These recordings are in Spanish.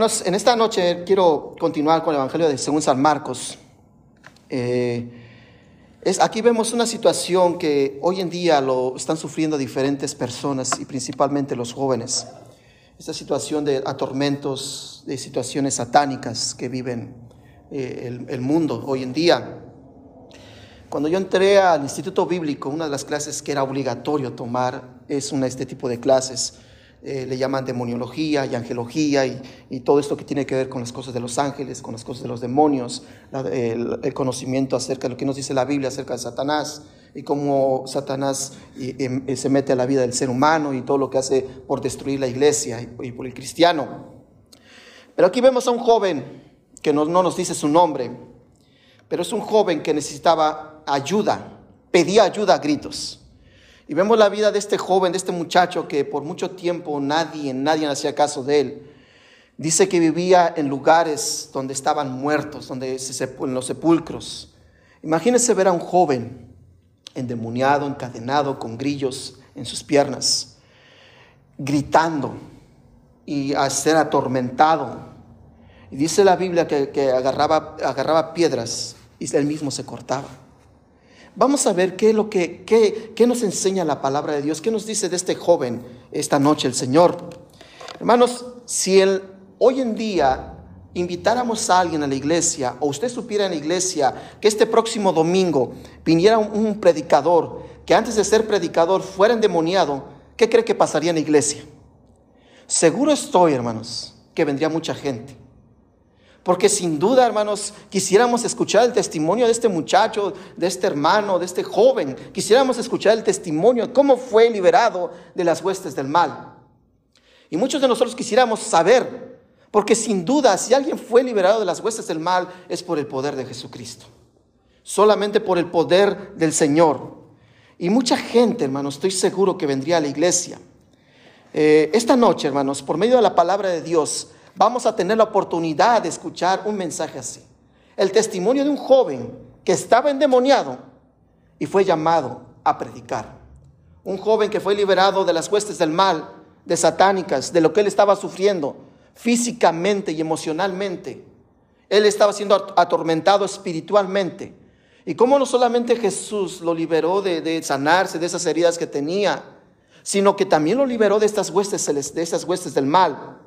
En esta noche quiero continuar con el Evangelio de según San Marcos. Eh, aquí vemos una situación que hoy en día lo están sufriendo diferentes personas y principalmente los jóvenes. Esta situación de atormentos, de situaciones satánicas que viven eh, el, el mundo hoy en día. Cuando yo entré al Instituto Bíblico, una de las clases que era obligatorio tomar es una, este tipo de clases eh, le llaman demoniología y angelología y, todo esto que tiene que ver con las cosas de los ángeles, con las cosas de los demonios, el, conocimiento acerca de lo que nos dice la Biblia acerca de Satanás y cómo Satanás se mete a la vida del ser humano y todo lo que hace por destruir la iglesia y, por el cristiano. Pero aquí vemos a un joven que no nos dice su nombre, pero es un joven que necesitaba ayuda, pedía ayuda a gritos. Y vemos la vida de este joven, de este muchacho que por mucho tiempo nadie, nadie hacía caso de él. Dice que vivía en lugares donde estaban muertos, donde en los sepulcros. Imagínense ver a un joven endemoniado, encadenado, con grillos en sus piernas, gritando y a ser atormentado. Y dice la Biblia que, agarraba piedras y él mismo se cortaba. Vamos a ver qué, es lo que, qué, nos enseña la palabra de Dios, qué nos dice de este joven esta noche el Señor. Hermanos, si el, hoy en día invitáramos a alguien a la iglesia, o usted supiera en la iglesia que este próximo domingo viniera un, predicador que antes de ser predicador fuera endemoniado, ¿qué cree que pasaría en la iglesia? Seguro estoy, hermanos, que vendría mucha gente. Porque sin duda, hermanos, quisiéramos escuchar el testimonio de este muchacho, de este hermano, de este joven. Quisiéramos escuchar el testimonio de cómo fue liberado de las huestes del mal. Y muchos de nosotros quisiéramos saber, porque sin duda, si alguien fue liberado de las huestes del mal, es por el poder de Jesucristo. Solamente por el poder del Señor. Y mucha gente, hermanos, estoy seguro que vendría a la iglesia. Eh, esta noche, hermanos, por medio de la palabra de Dios, vamos a tener la oportunidad de escuchar un mensaje así. El testimonio de un joven que estaba endemoniado y fue llamado a predicar. Un joven que fue liberado de las huestes del mal, de satánicas, de lo que él estaba sufriendo físicamente y emocionalmente. Él estaba siendo atormentado espiritualmente. Y cómo no solamente Jesús lo liberó de, sanarse de esas heridas que tenía, sino que también lo liberó de estas huestes, de estas huestes del mal.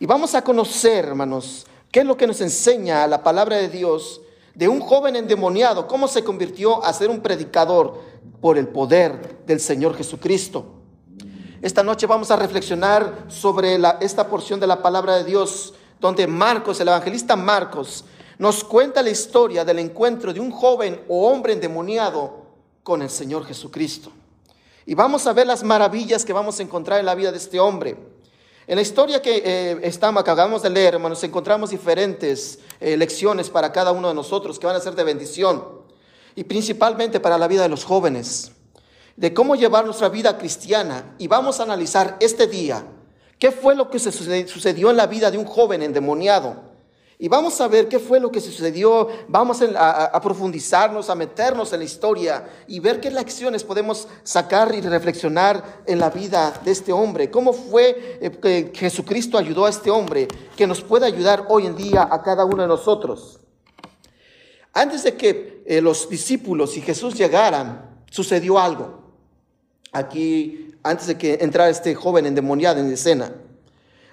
Y vamos a conocer, hermanos, qué es lo que nos enseña la palabra de Dios de un joven endemoniado, cómo se convirtió a ser un predicador por el poder del Señor Jesucristo. Esta noche vamos a reflexionar sobre esta porción de la palabra de Dios, donde Marcos, el evangelista Marcos, nos cuenta la historia del encuentro de un joven o hombre endemoniado con el Señor Jesucristo. Y vamos a ver las maravillas que vamos a encontrar en la vida de este hombre. En la historia que, eh, estamos, acabamos de leer, hermanos, encontramos diferentes eh, lecciones para cada uno de nosotros que van a ser de bendición y principalmente para la vida de los jóvenes, de cómo llevar nuestra vida cristiana. Y vamos a analizar este día qué fue lo que se sucedió en la vida de un joven endemoniado Y vamos a ver qué fue lo que sucedió, vamos a, profundizarnos, a meternos en la historia y ver qué lecciones podemos sacar y reflexionar en la vida de este hombre. ¿Cómo fue eh, que Jesucristo ayudó a este hombre que nos puede ayudar hoy en día a cada uno de nosotros? Antes de que eh, los discípulos y Jesús llegaran, sucedió algo. Aquí, antes de que entrara este joven endemoniado en escena.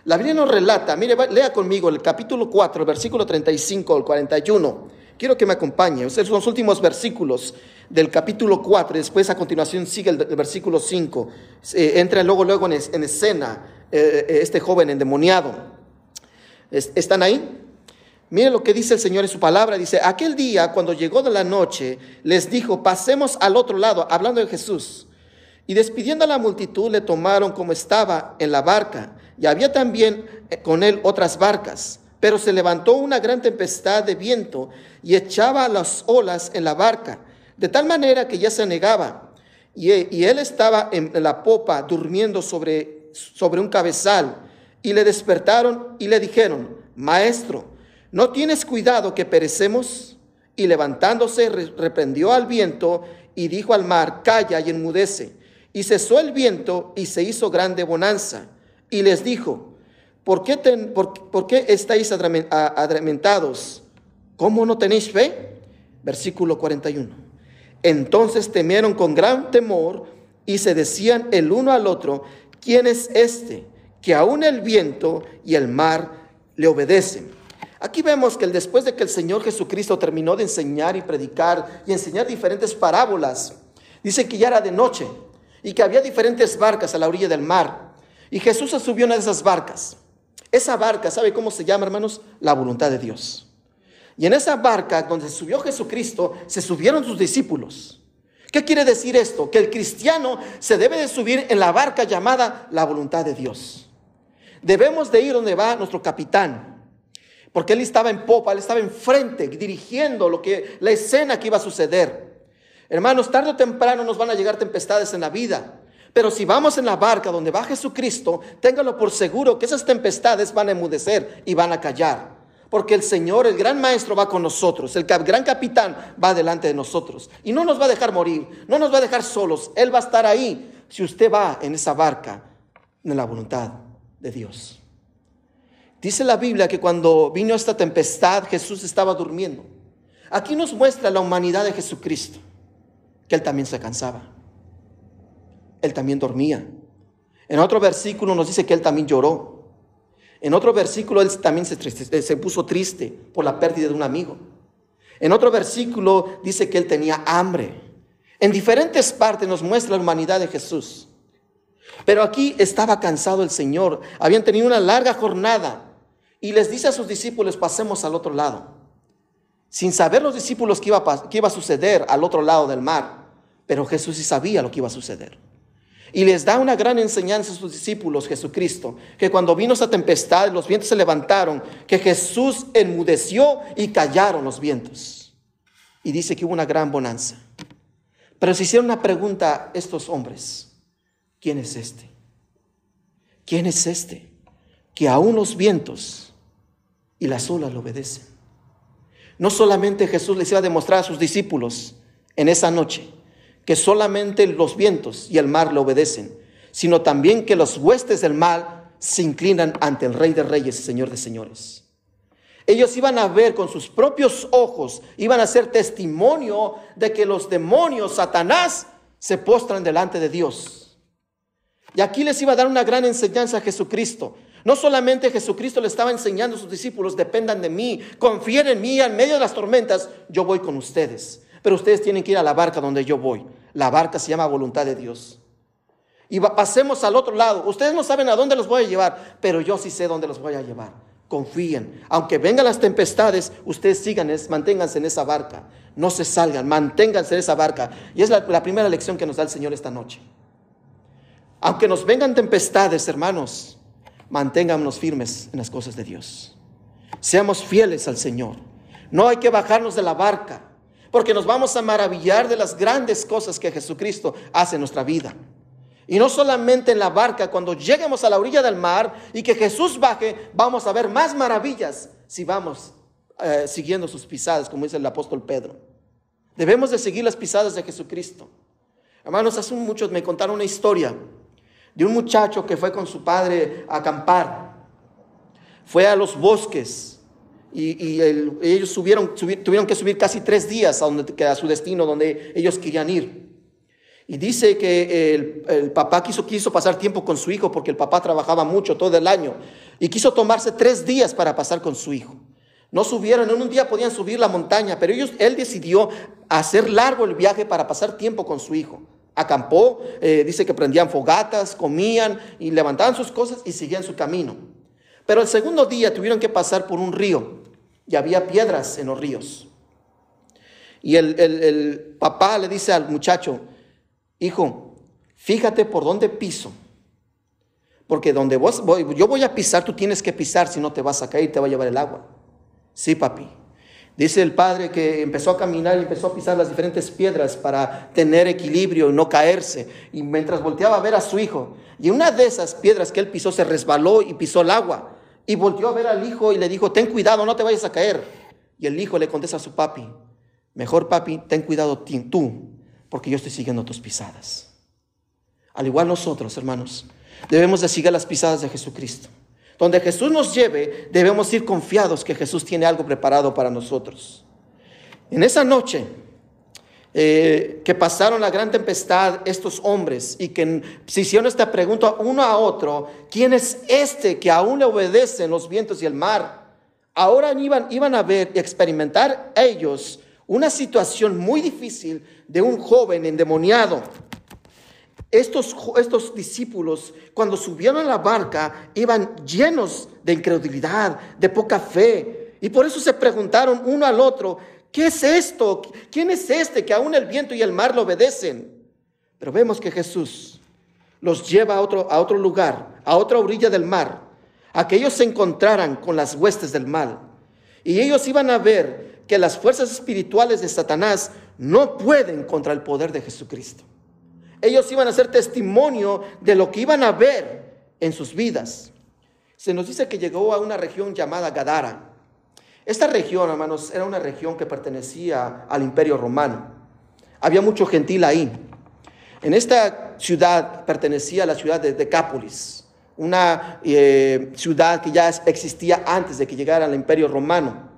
La Biblia nos relata, mire, lea conmigo el capítulo 4, versículo 35 al 41. Quiero que me acompañe. Estos son los últimos versículos del capítulo 4 y después a continuación sigue el, versículo 5. Eh, entra luego, luego en, escena eh, eh, este joven endemoniado. ¿Están ahí? Mire lo que dice el Señor en su palabra. Dice, aquel día cuando llegó de la noche, les dijo, pasemos al otro lado, hablando de Jesús. Y despidiendo a la multitud, le tomaron como estaba en la barca y había también eh, con él otras barcas. Pero se levantó una gran tempestad de viento y echaba las olas en la barca, de tal manera que ya se anegaba. Y, eh, él estaba en la popa durmiendo sobre, sobre un cabezal. Y le despertaron y le dijeron, Maestro, ¿no tienes cuidado que perecemos? Y levantándose reprendió al viento y dijo al mar, Calla y enmudece. Y cesó el viento y se hizo grande bonanza y les dijo, ¿por qué, estáis adramentados? ¿Cómo no tenéis fe? Versículo 41. Entonces temieron con gran temor y se decían el uno al otro, ¿quién es este que aún el viento y el mar le obedecen? Aquí vemos que después de que el Señor Jesucristo terminó de enseñar y predicar y enseñar diferentes parábolas, dice que ya era de noche y que había diferentes barcas a la orilla del mar. Y Jesús se subió a una de esas barcas. Esa barca, ¿sabe cómo se llama, hermanos? La voluntad de Dios. Y en esa barca donde subió Jesucristo, se subieron sus discípulos. ¿Qué quiere decir esto? Que el cristiano se debe de subir en la barca llamada la voluntad de Dios. Debemos de ir donde va nuestro capitán, porque él estaba en popa, él estaba enfrente, dirigiendo lo que la escena que iba a suceder. Hermanos, tarde o temprano nos van a llegar tempestades en la vida. Pero si vamos en la barca donde va Jesucristo, téngalo por seguro que esas tempestades van a emudecer y van a callar. Porque el Señor, el gran maestro, va con nosotros. El gran capitán va delante de nosotros. Y no nos va a dejar morir. No nos va a dejar solos. Él va a estar ahí si usted va en esa barca en la voluntad de Dios. Dice la Biblia que cuando vino esta tempestad Jesús estaba durmiendo. Aquí nos muestra la humanidad de Jesucristo, que él también se cansaba él también dormía. En otro versículo nos dice que él también lloró. En otro versículo él también se, eh, se puso triste por la pérdida de un amigo. En otro versículo dice que él tenía hambre. En diferentes partes nos muestra la humanidad de Jesús. Pero aquí estaba cansado el Señor. Habían tenido una larga jornada. Y les dice a sus discípulos, pasemos al otro lado. Sin saber los discípulos qué iba, qué iba a suceder al otro lado del mar. Pero Jesús sí sabía lo que iba a suceder. Y les da una gran enseñanza a sus discípulos, Jesucristo, que cuando vino esa tempestad, los vientos se levantaron, que Jesús enmudeció y callaron los vientos. Y dice que hubo una gran bonanza. Pero se hicieron una pregunta estos hombres, ¿quién es este? ¿Quién es este? Que aún los vientos y las olas le obedecen. No solamente Jesús les iba a demostrar a sus discípulos en esa noche, que solamente los vientos y el mar le obedecen, sino también que los huestes del mal se inclinan ante el Rey de Reyes y Señor de Señores. Ellos iban a ver con sus propios ojos, iban a ser testimonio de que los demonios, Satanás, se postran delante de Dios. Y aquí les iba a dar una gran enseñanza a Jesucristo. No solamente Jesucristo le estaba enseñando a sus discípulos, dependan de mí, confíen en mí, en medio de las tormentas, yo voy con ustedes. Pero ustedes tienen que ir a la barca donde yo voy. La barca se llama voluntad de Dios. Y pasemos al otro lado. Ustedes no saben a dónde los voy a llevar, pero yo sí sé dónde los voy a llevar. Confíen. Aunque vengan las tempestades, ustedes sigan, manténganse en esa barca. No se salgan, manténganse en esa barca. Y es la, la primera lección que nos da el Señor esta noche. Aunque nos vengan tempestades, hermanos, manténgannos firmes en las cosas de Dios. Seamos fieles al Señor. No hay que bajarnos de la barca porque nos vamos a maravillar de las grandes cosas que Jesucristo hace en nuestra vida. Y no solamente en la barca, cuando lleguemos a la orilla del mar y que Jesús baje, vamos a ver más maravillas, si vamos eh, siguiendo sus pisadas, como dice el apóstol Pedro. Debemos de seguir las pisadas de Jesucristo. Hermanos, hace muchos me contaron una historia de un muchacho que fue con su padre a acampar. Fue a los bosques y, ellos tuvieron que subir casi tres días a, donde, su destino, donde ellos querían ir. Y dice que el, el, papá quiso, quiso pasar tiempo con su hijo porque el papá trabajaba mucho todo el año y quiso tomarse tres días para pasar con su hijo. No subieron, en un día podían subir la montaña, pero ellos, él decidió hacer largo el viaje para pasar tiempo con su hijo. Acampó, eh, dice que prendían fogatas, comían y levantaban sus cosas y seguían su camino. Pero el segundo día tuvieron que pasar por un río y había piedras en los ríos. Y el, el papá le dice al muchacho, hijo, fíjate por dónde piso. Porque donde vos voy, yo voy a pisar, tú tienes que pisar, si no te vas a caer, te va a llevar el agua. Sí, papi. Dice el padre que empezó a caminar y empezó a pisar las diferentes piedras para tener equilibrio y no caerse. Y mientras volteaba a ver a su hijo, y una de esas piedras que él pisó se resbaló y pisó el agua. Y volteó a ver al hijo y le dijo, ten cuidado, no te vayas a caer. Y el hijo le contesta a su papi, mejor papi, ten cuidado tú, porque yo estoy siguiendo tus pisadas. Al igual nosotros, hermanos, debemos de seguir las pisadas de Jesucristo. Donde Jesús nos lleve, debemos ir confiados que Jesús tiene algo preparado para nosotros. En esa noche eh, que pasaron la gran tempestad estos hombres y que se hicieron esta pregunta uno a otro, ¿quién es este que aún le obedecen los vientos y el mar? Ahora iban, iban a ver y experimentar ellos una situación muy difícil de un joven endemoniado estos, estos discípulos, cuando subieron a la barca, iban llenos de incredulidad, de poca fe. Y por eso se preguntaron uno al otro, ¿qué es esto? ¿Quién es este que aún el viento y el mar lo obedecen? Pero vemos que Jesús los lleva a otro, a otro lugar, a otra orilla del mar, a que ellos se encontraran con las huestes del mal. Y ellos iban a ver que las fuerzas espirituales de Satanás no pueden contra el poder de Jesucristo. Ellos iban a ser testimonio de lo que iban a ver en sus vidas. Se nos dice que llegó a una región llamada Gadara. Esta región, hermanos, era una región que pertenecía al imperio romano. Había mucho gentil ahí. En esta ciudad pertenecía a la ciudad de Decápolis, una eh, ciudad que ya existía antes de que llegara al imperio romano.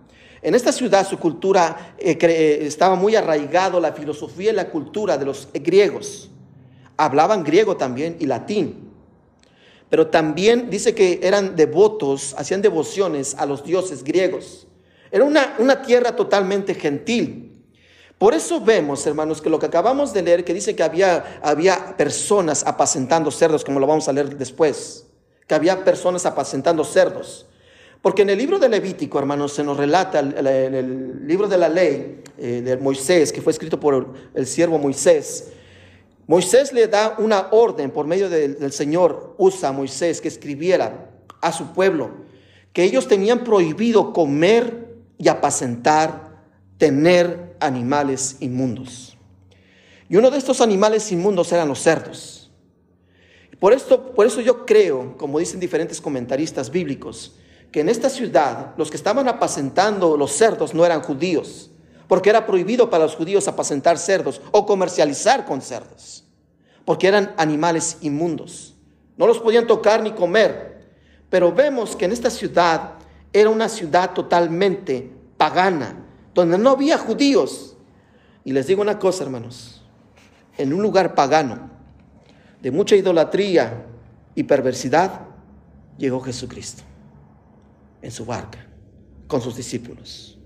En esta ciudad su cultura eh, eh, estaba muy arraigado la filosofía y la cultura de los griegos hablaban griego también y latín. Pero también dice que eran devotos, hacían devociones a los dioses griegos. Era una, una tierra totalmente gentil. Por eso vemos, hermanos, que lo que acabamos de leer, que dice que había, había personas apacentando cerdos, como lo vamos a leer después, que había personas apacentando cerdos. Porque en el libro de Levítico, hermanos, se nos relata el, el, libro de la ley eh, de Moisés, que fue escrito por el siervo Moisés, Moisés le da una orden por medio del, Señor, usa a Moisés que escribiera a su pueblo que ellos tenían prohibido comer y apacentar, tener animales inmundos. Y uno de estos animales inmundos eran los cerdos. Por, esto, por eso yo creo, como dicen diferentes comentaristas bíblicos, que en esta ciudad los que estaban apacentando los cerdos no eran judíos, porque era prohibido para los judíos apacentar cerdos o comercializar con cerdos, porque eran animales inmundos. No los podían tocar ni comer. Pero vemos que en esta ciudad era una ciudad totalmente pagana, donde no había judíos. Y les digo una cosa, hermanos, en un lugar pagano, de mucha idolatría y perversidad, llegó Jesucristo en su barca con sus discípulos.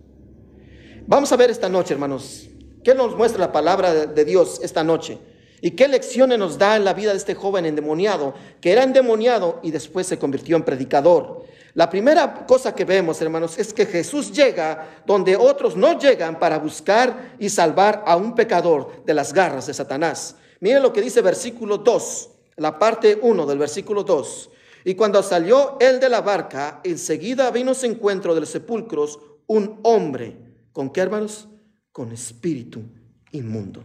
Vamos a ver esta noche, hermanos, qué nos muestra la palabra de Dios esta noche y qué lecciones nos da en la vida de este joven endemoniado, que era endemoniado y después se convirtió en predicador. La primera cosa que vemos, hermanos, es que Jesús llega donde otros no llegan para buscar y salvar a un pecador de las garras de Satanás. Miren lo que dice versículo 2, la parte 1 del versículo 2. Y cuando salió él de la barca, enseguida vino su encuentro de los sepulcros un hombre ¿Con qué, hermanos? Con espíritu inmundo.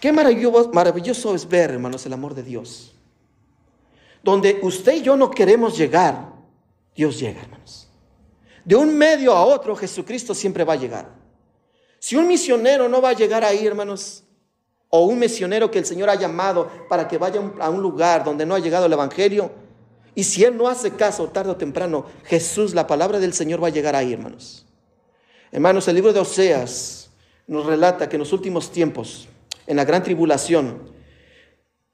Qué maravilloso, maravilloso es ver, hermanos, el amor de Dios. Donde usted y yo no queremos llegar, Dios llega, hermanos. De un medio a otro, Jesucristo siempre va a llegar. Si un misionero no va a llegar ahí, hermanos, o un misionero que el Señor ha llamado para que vaya a un lugar donde no ha llegado el Evangelio, y si él no hace caso tarde o temprano, Jesús, la palabra del Señor va a llegar ahí, hermanos. Hermanos, el libro de Oseas nos relata que en los últimos tiempos, en la gran tribulación,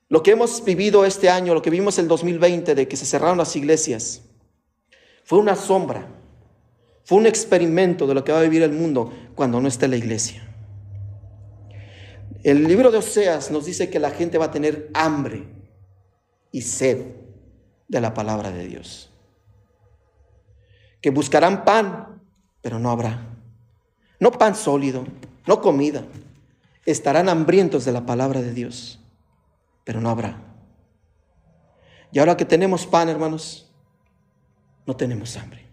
lo que hemos vivido este año, lo que vimos el 2020 de que se cerraron las iglesias, fue una sombra, fue un experimento de lo que va a vivir el mundo cuando no esté la iglesia. El libro de Oseas nos dice que la gente va a tener hambre y sed de la palabra de Dios. Que buscarán pan, pero no habrá. No pan sólido, no comida. Estarán hambrientos de la palabra de Dios, pero no habrá. Y ahora que tenemos pan, hermanos, no tenemos hambre.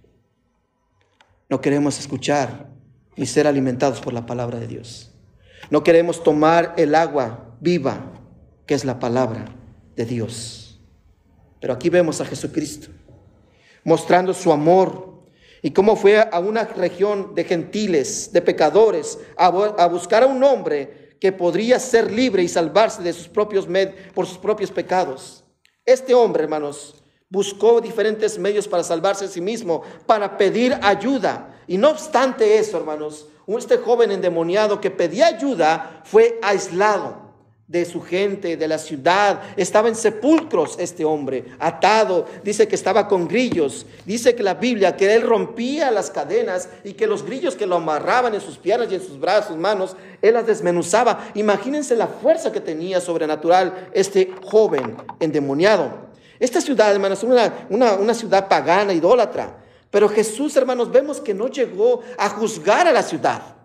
No queremos escuchar ni ser alimentados por la palabra de Dios. No queremos tomar el agua viva, que es la palabra de Dios. Pero aquí vemos a Jesucristo mostrando su amor y cómo fue a una región de gentiles, de pecadores, a, buscar a un hombre que podría ser libre y salvarse de sus propios por sus propios pecados. Este hombre, hermanos, buscó diferentes medios para salvarse a sí mismo, para pedir ayuda. Y no obstante eso, hermanos, este joven endemoniado que pedía ayuda fue aislado de su gente, de la ciudad. Estaba en sepulcros este hombre, atado. Dice que estaba con grillos. Dice que la Biblia, que él rompía las cadenas y que los grillos que lo amarraban en sus piernas y en sus brazos, manos, él las desmenuzaba. Imagínense la fuerza que tenía sobrenatural este joven endemoniado. Esta ciudad, hermanos, es una, una, ciudad pagana, idólatra. Pero Jesús, hermanos, vemos que no llegó a juzgar a la ciudad.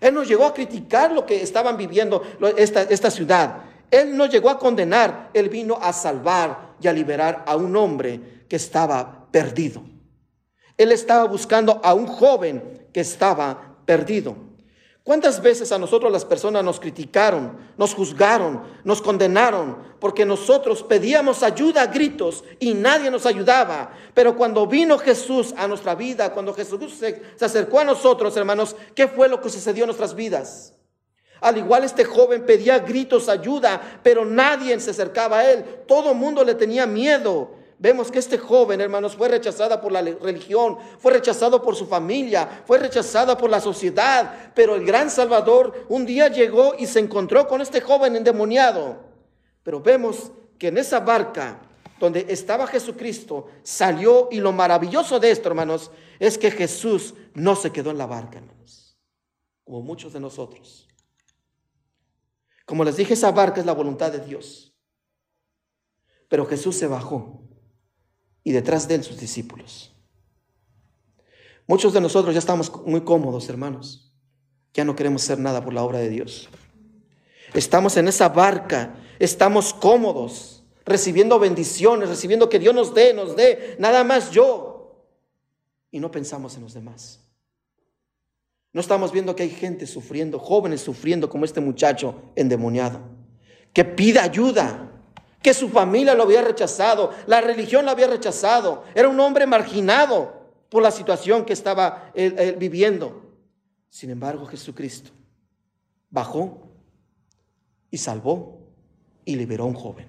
Él no llegó a criticar lo que estaban viviendo esta, esta ciudad. Él no llegó a condenar, él vino a salvar y a liberar a un hombre que estaba perdido. Él estaba buscando a un joven que estaba perdido. ¿Cuántas veces a nosotros las personas nos criticaron, nos juzgaron, nos condenaron porque nosotros pedíamos ayuda a gritos y nadie nos ayudaba? Pero cuando vino Jesús a nuestra vida, cuando Jesús se, acercó a nosotros, hermanos, ¿qué fue lo que sucedió en nuestras vidas? Al igual este joven pedía gritos ayuda, pero nadie se acercaba a él. Todo el mundo le tenía miedo. Vemos que este joven, hermanos, fue rechazada por la religión, fue rechazado por su familia, fue rechazada por la sociedad, pero el gran Salvador un día llegó y se encontró con este joven endemoniado. Pero vemos que en esa barca donde estaba Jesucristo salió y lo maravilloso de esto, hermanos, es que Jesús no se quedó en la barca, hermanos, como muchos de nosotros. Como les dije, esa barca es la voluntad de Dios. Pero Jesús se bajó y detrás de él sus discípulos. Muchos de nosotros ya estamos muy cómodos, hermanos. Ya no queremos hacer nada por la obra de Dios. Estamos en esa barca, estamos cómodos, recibiendo bendiciones, recibiendo que Dios nos dé, nos dé, nada más yo. Y no pensamos en los demás. No estamos viendo que hay gente sufriendo, jóvenes sufriendo como este muchacho endemoniado, que pide ayuda, que su familia lo había rechazado, la religión lo había rechazado, era un hombre marginado por la situación que estaba viviendo. Sin embargo, Jesucristo bajó y salvó y liberó a un joven.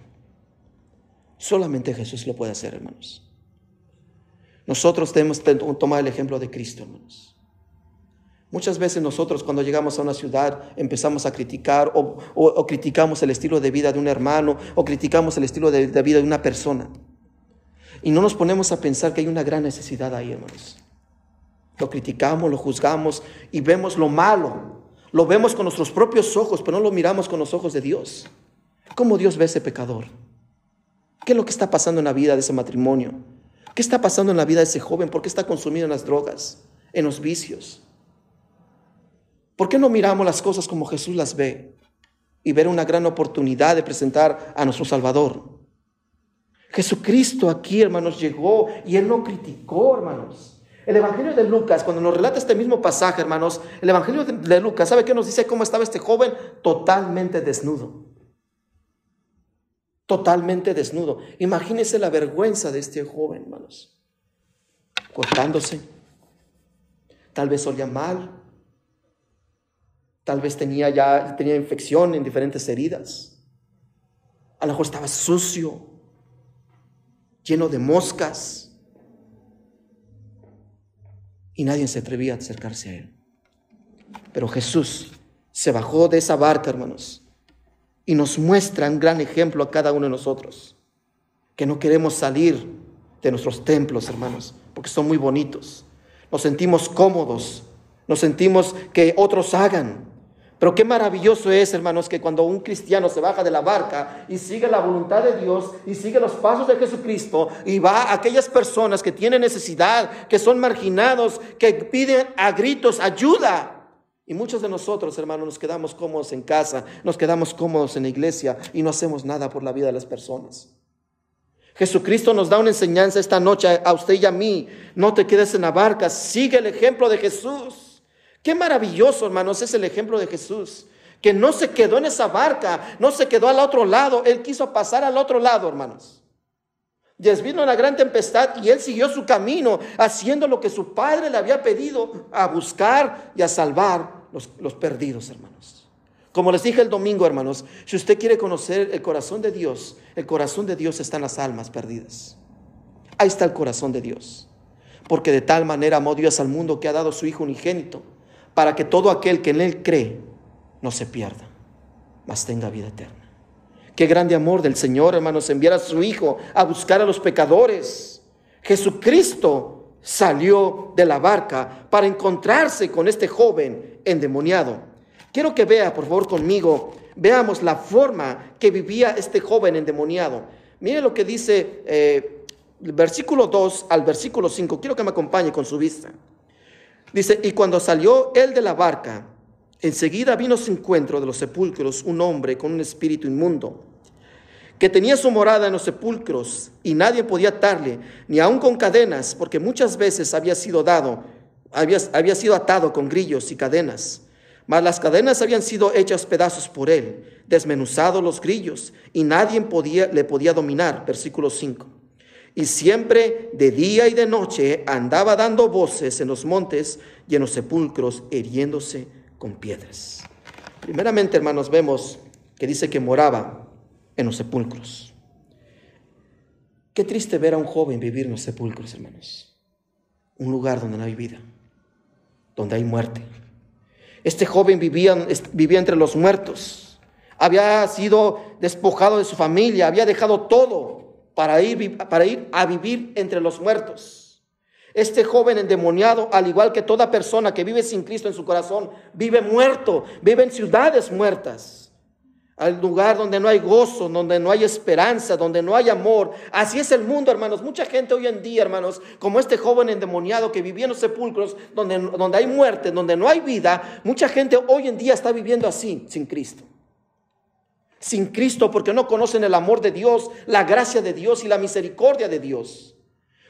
Solamente Jesús lo puede hacer, hermanos. Nosotros tenemos que tomar el ejemplo de Cristo, hermanos. Muchas veces nosotros cuando llegamos a una ciudad empezamos a criticar o, criticamos el estilo de vida de un hermano o criticamos el estilo de, vida de una persona. Y no nos ponemos a pensar que hay una gran necesidad ahí, hermanos. Lo criticamos, lo juzgamos y vemos lo malo. Lo vemos con nuestros propios ojos, pero no lo miramos con los ojos de Dios. ¿Cómo Dios ve a ese pecador? ¿Qué es lo que está pasando en la vida de ese matrimonio? ¿Qué está pasando en la vida de ese joven? ¿Por qué está consumido en las drogas, en los vicios? ¿Por qué no miramos las cosas como Jesús las ve y ver una gran oportunidad de presentar a nuestro Salvador? Jesucristo aquí, hermanos, llegó y Él no criticó, hermanos. El Evangelio de Lucas, cuando nos relata este mismo pasaje, hermanos, el Evangelio de Lucas, ¿sabe qué nos dice cómo estaba este joven? Totalmente desnudo. Totalmente desnudo. Imagínense la vergüenza de este joven, hermanos. Cortándose, Tal vez olía mal. Tal vez tenía ya tenía infección en diferentes heridas. A lo mejor estaba sucio, lleno de moscas. Y nadie se atrevía a acercarse a él. Pero Jesús se bajó de esa barca, hermanos, y nos muestra un gran ejemplo a cada uno de nosotros, que no queremos salir de nuestros templos, hermanos, porque son muy bonitos. Nos sentimos cómodos, nos sentimos que otros hagan. Pero qué maravilloso es, hermanos, que cuando un cristiano se baja de la barca y sigue la voluntad de Dios y sigue los pasos de Jesucristo y va a aquellas personas que tienen necesidad, que son marginados, que piden a gritos ayuda. Y muchos de nosotros, hermanos, nos quedamos cómodos en casa, nos quedamos cómodos en la iglesia y no hacemos nada por la vida de las personas. Jesucristo nos da una enseñanza esta noche a usted y a mí. No te quedes en la barca, sigue el ejemplo de Jesús. Qué maravilloso, hermanos, es el ejemplo de Jesús. Que no se quedó en esa barca, no se quedó al otro lado, él quiso pasar al otro lado, hermanos. Y vino una gran tempestad y él siguió su camino, haciendo lo que su padre le había pedido, a buscar y a salvar los, los perdidos, hermanos. Como les dije el domingo, hermanos, si usted quiere conocer el corazón de Dios, el corazón de Dios está en las almas perdidas. Ahí está el corazón de Dios. Porque de tal manera amó Dios al mundo que ha dado su Hijo unigénito, para que todo aquel que en Él cree no se pierda, mas tenga vida eterna. Qué grande amor del Señor, hermanos, enviar a su Hijo a buscar a los pecadores. Jesucristo salió de la barca para encontrarse con este joven endemoniado Quiero que vea, por favor, conmigo, veamos la forma que vivía este joven endemoniado. Mire lo que dice eh, el versículo 2 al versículo 5. Quiero que me acompañe con su vista. Dice, y cuando salió él de la barca, enseguida vino su encuentro de los sepulcros un hombre con un espíritu inmundo, que tenía su morada en los sepulcros y nadie podía atarle, ni aun con cadenas, porque muchas veces había sido dado, había, había sido atado con grillos y cadenas mas las cadenas habían sido hechas pedazos por él, desmenuzados los grillos, y nadie podía, le podía dominar. Versículo 5. Y siempre de día y de noche andaba dando voces en los montes y en los sepulcros, hiriéndose con piedras. Primeramente, hermanos, vemos que dice que moraba en los sepulcros. Qué triste ver a un joven vivir en los sepulcros, hermanos. Un lugar donde no hay vida, donde hay muerte este joven vivía, vivía entre los muertos. Había sido despojado de su familia, había dejado todo para ir, para ir a vivir entre los muertos. Este joven endemoniado, al igual que toda persona que vive sin Cristo en su corazón, vive muerto, vive en ciudades muertas al lugar donde no hay gozo, donde no hay esperanza, donde no hay amor. Así es el mundo, hermanos. Mucha gente hoy en día, hermanos, como este joven endemoniado que vivía en los sepulcros, donde, donde hay muerte, donde no hay vida, mucha gente hoy en día está viviendo así, sin Cristo. Sin Cristo porque no conocen el amor de Dios, la gracia de Dios y la misericordia de Dios.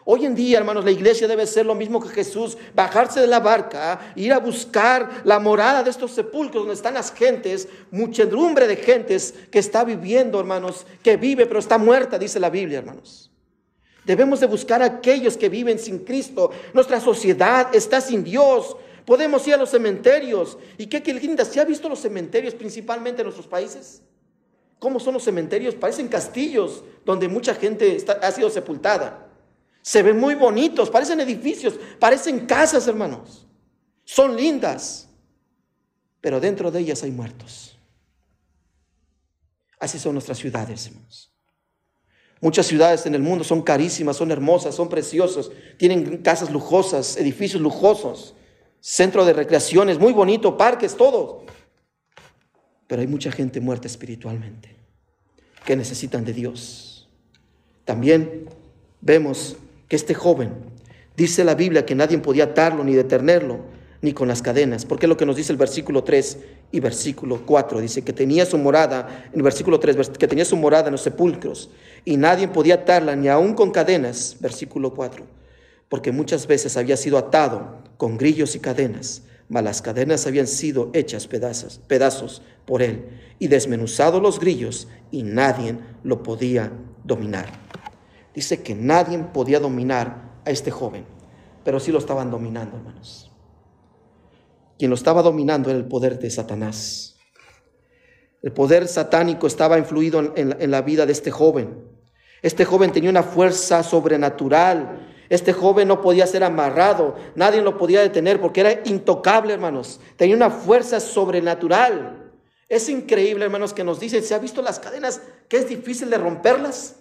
Hoy en día, hermanos, la iglesia debe ser lo mismo que Jesús, bajarse de la barca, ir a buscar la morada de estos sepulcros donde están las gentes, muchedumbre de gentes que está viviendo, hermanos, que vive pero está muerta, dice la Biblia, hermanos. Debemos de buscar a aquellos que viven sin Cristo. Nuestra sociedad está sin Dios. Podemos ir a los cementerios. ¿Y qué, linda? ¿Se ha visto los cementerios principalmente en nuestros países? ¿Cómo son los cementerios? Parecen castillos donde mucha gente ha sido sepultada. Se ven muy bonitos, parecen edificios, parecen casas, hermanos. Son lindas, pero dentro de ellas hay muertos. Así son nuestras ciudades, hermanos. Muchas ciudades en el mundo son carísimas, son hermosas, son preciosas, tienen casas lujosas, edificios lujosos, centro de recreaciones, muy bonito, parques, todo. Pero hay mucha gente muerta espiritualmente que necesitan de Dios. También vemos que este joven, dice la Biblia que nadie podía atarlo ni detenerlo, ni con las cadenas, porque es lo que nos dice el versículo 3 y versículo 4. Dice que tenía su morada, en el versículo 3, que tenía su morada en los sepulcros, y nadie podía atarla ni aún con cadenas, versículo 4, porque muchas veces había sido atado con grillos y cadenas, mas las cadenas habían sido hechas pedazos, pedazos por él, y desmenuzados los grillos, y nadie lo podía dominar. Dice que nadie podía dominar a este joven, pero sí lo estaban dominando, hermanos. quien lo estaba dominando era el poder de Satanás. El poder satánico estaba influido en, la vida de este joven. Este joven tenía una fuerza sobrenatural. Este joven no podía ser amarrado, nadie lo podía detener porque era intocable, hermanos. Tenía una fuerza sobrenatural. Es increíble, hermanos, que nos dicen, ¿se ha visto las cadenas que es difícil de romperlas?